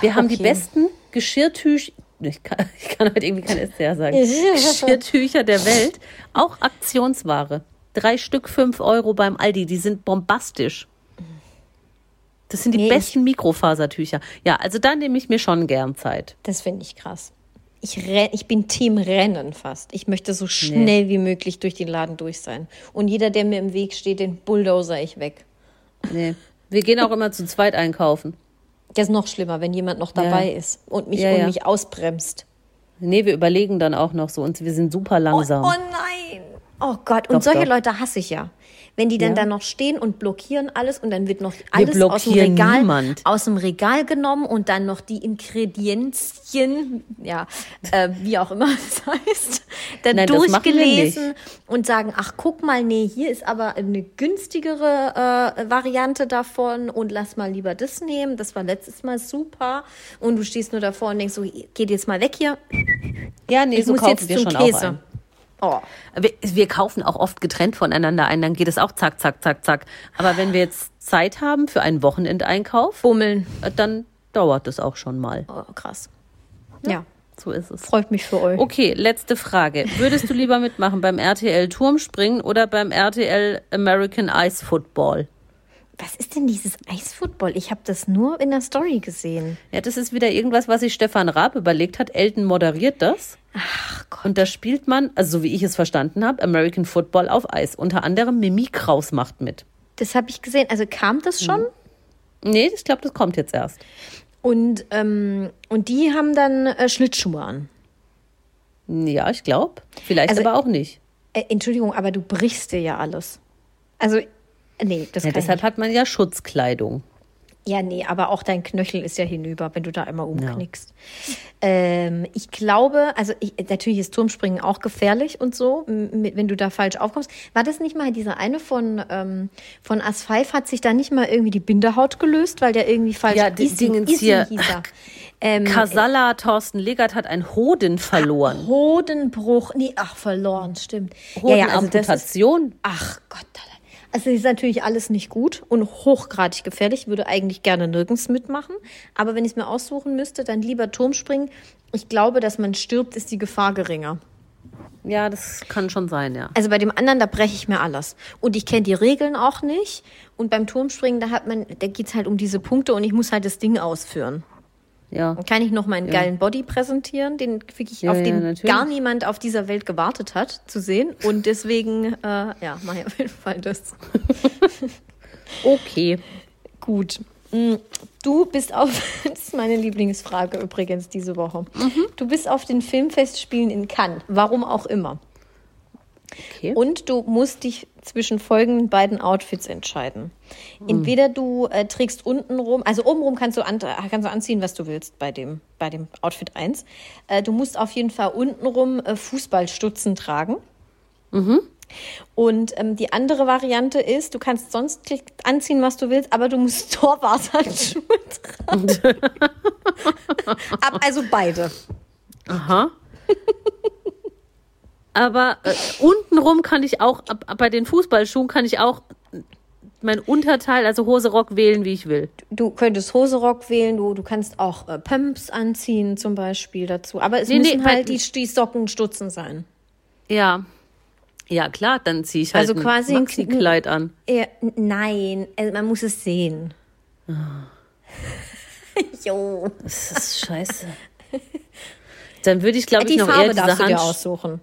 Wir haben die Okay. besten Geschirrtücher. Ich kann, ich kann heute irgendwie kein SDR sagen. Geschirrtücher der Welt. Auch Aktionsware. Drei Stück, fünf Euro beim Aldi. Die sind bombastisch. Das sind die Nee, besten Mikrofasertücher. Ja, also da nehme ich mir schon gern Zeit. Das finde ich krass. Ich, renn, ich bin Team Rennen fast. Ich möchte so schnell wie möglich durch den Laden durch sein. Und jeder, der mir im Weg steht, den bulldozer ich weg. Nee. Wir gehen auch immer zu zweit einkaufen. Das ist noch schlimmer, wenn jemand noch dabei ist und mich, Ja, und ja. mich ausbremst. Nee, wir überlegen dann auch noch so und wir sind super langsam. Oh nein! Oh Gott, und Doch, solche doch. Leute hasse ich ja. Wenn die dann Ja. da noch stehen und blockieren alles und dann wird noch alles aus dem, Regal, niemand. aus dem Regal genommen und dann noch die Ingredienzien, ja, äh, wie auch immer es heißt, dann Nein, das durchgelesen und sagen, ach guck mal, nee, hier ist aber eine günstigere äh, Variante davon und lass mal lieber das nehmen. Das war letztes Mal super. Und du stehst nur davor und denkst so, geht jetzt mal weg hier. ja, nee, Ich so muss kaufen jetzt wir zum schon auch Käse. ein. Oh. Wir, wir kaufen auch oft getrennt voneinander ein, dann geht es auch zack, zack, zack, zack. Aber wenn wir jetzt Zeit haben für einen Wochenendeinkauf, Bummeln. äh, dann dauert es auch schon mal. Oh, krass. Ja. So ist es. freut mich für euch. Okay, letzte Frage. Würdest du lieber mitmachen beim RTL Turmspringen oder beim RTL American Ice Football? Was ist denn dieses Eisfootball? Ich habe das nur in der Story gesehen. Ja, das ist wieder irgendwas, was sich Stefan Raab überlegt hat. Elton moderiert das. Ach Gott. Und da spielt man, also so wie ich es verstanden habe, American Football auf Eis. Unter anderem Mimi Kraus macht mit. Das habe ich gesehen. Also kam das schon? Nee, ich glaube, das kommt jetzt erst. Und, ähm, und die haben dann äh, Schlittschuhe an. Ja, ich glaube. Vielleicht Also- aber auch nicht. Äh, Entschuldigung, aber du brichst dir ja alles. Also, Nee, das Ja, kann deshalb ich hat man ja Schutzkleidung. Ja, nee, aber auch dein Knöchel ist ja hinüber, wenn du da einmal umknickst. Ähm, ich glaube, also ich, natürlich ist Turmspringen auch gefährlich und so, wenn du da falsch aufkommst. War das nicht mal dieser eine von, ähm, von As 5 hat sich da nicht mal irgendwie die Bindehaut gelöst, weil der irgendwie falsch Ja, die Isi- Dingens Isi hier. hieß er. Ähm, Kasala Thorsten Legert hat ein Hoden verloren. Hodenbruch, nee, ach, verloren, stimmt. also das ist, Hodenamputation. Ach Gott, also ist natürlich alles nicht gut und hochgradig gefährlich. Würde eigentlich gerne nirgends mitmachen. Aber wenn ich es mir aussuchen müsste, dann lieber Turmspringen. Ich glaube, dass man stirbt, ist die Gefahr geringer. Ja, das kann schon sein, ja. Also bei dem anderen, da breche ich mir alles. Und ich kenne die Regeln auch nicht. Und beim Turmspringen, da hat man, da geht's halt um diese Punkte und ich muss halt das Ding ausführen. Ja. Dann kann ich noch meinen geilen Body präsentieren, den wirklich Ja, auf ja, den natürlich. gar niemand auf dieser Welt gewartet hat zu sehen. Und deswegen, äh, ja, mache ich auf jeden Fall das. Okay. Gut. Mm, Du bist auf, das ist meine Lieblingsfrage übrigens diese Woche. Du bist auf den Filmfestspielen in Cannes, warum auch immer. Okay. Und du musst dich zwischen folgenden beiden Outfits entscheiden. Entweder du äh, trägst untenrum, also obenrum kannst du, an, kannst du anziehen, was du willst bei dem, bei dem Outfit 1. Äh, du musst auf jeden Fall untenrum äh, Fußballstutzen tragen. Und ähm, die andere Variante ist, du kannst sonst anziehen, was du willst, aber du musst Torwarthandschuhe tragen. Ab, also beide. Aha. Aber äh, untenrum kann ich auch, ab, ab bei den Fußballschuhen kann ich auch mein Unterteil, also Hose, Rock wählen, wie ich will. Du könntest Hoserock wählen, du, du kannst auch äh, Pumps anziehen zum Beispiel dazu. Aber es Nee, nee, müssen bei- halt die, die Socken Stutzen sein. Ja. Ja, klar, dann ziehe ich halt Also quasi ein- Maxi-Kleid an. Ja, nein, also man muss es sehen. jo. Das ist scheiße. Dann würde ich, glaube ich, noch eher Farbe diese darfst Handschuhe. aussuchen.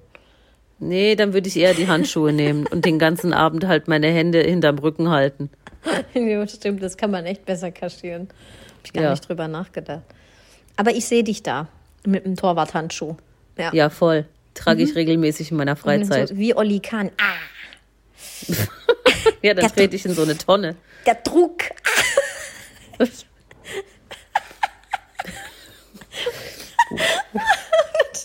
Nee, dann würde ich eher die Handschuhe nehmen und den ganzen Abend halt meine Hände hinterm Rücken halten. ja, stimmt, das kann man echt besser kaschieren. Hab ich gar Ja. nicht drüber nachgedacht. Aber ich sehe dich da mit einem Torwarthandschuh. Ja. Ja, voll. Trage ich regelmäßig in meiner Freizeit. So, wie Olli Kahn. Ah, Ja, dann trete ich in so eine Tonne. der Druck.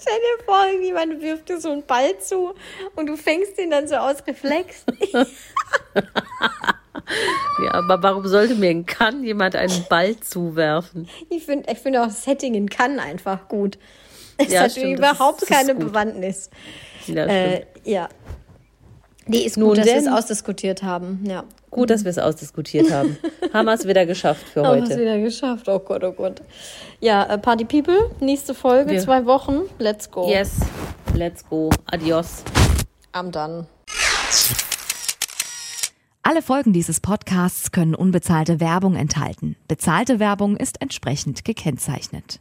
Stell dir vor, jemand wirft dir so einen Ball zu und du fängst ihn dann so aus Reflex. Ja, aber warum sollte mir in Cannes jemand einen Ball zuwerfen? Ich finde ich find auch das Setting in Cannes einfach gut. Es Ja, hat stimmt, überhaupt ist- keine. Bewandtnis. Ja, Äh, ja. Nee, ist Nun gut, dass wir es ausdiskutiert haben. Ja. Gut, dass wir es ausdiskutiert haben. haben wir es wieder geschafft für Haben wir es heute. wieder geschafft. Oh Gott, oh Gott. Ja, äh, Party People, nächste Folge, Wir- zwei Wochen. Let's go. Yes, let's go. Adios. Am dann. Alle Folgen dieses Podcasts können unbezahlte Werbung enthalten. Bezahlte Werbung ist entsprechend gekennzeichnet.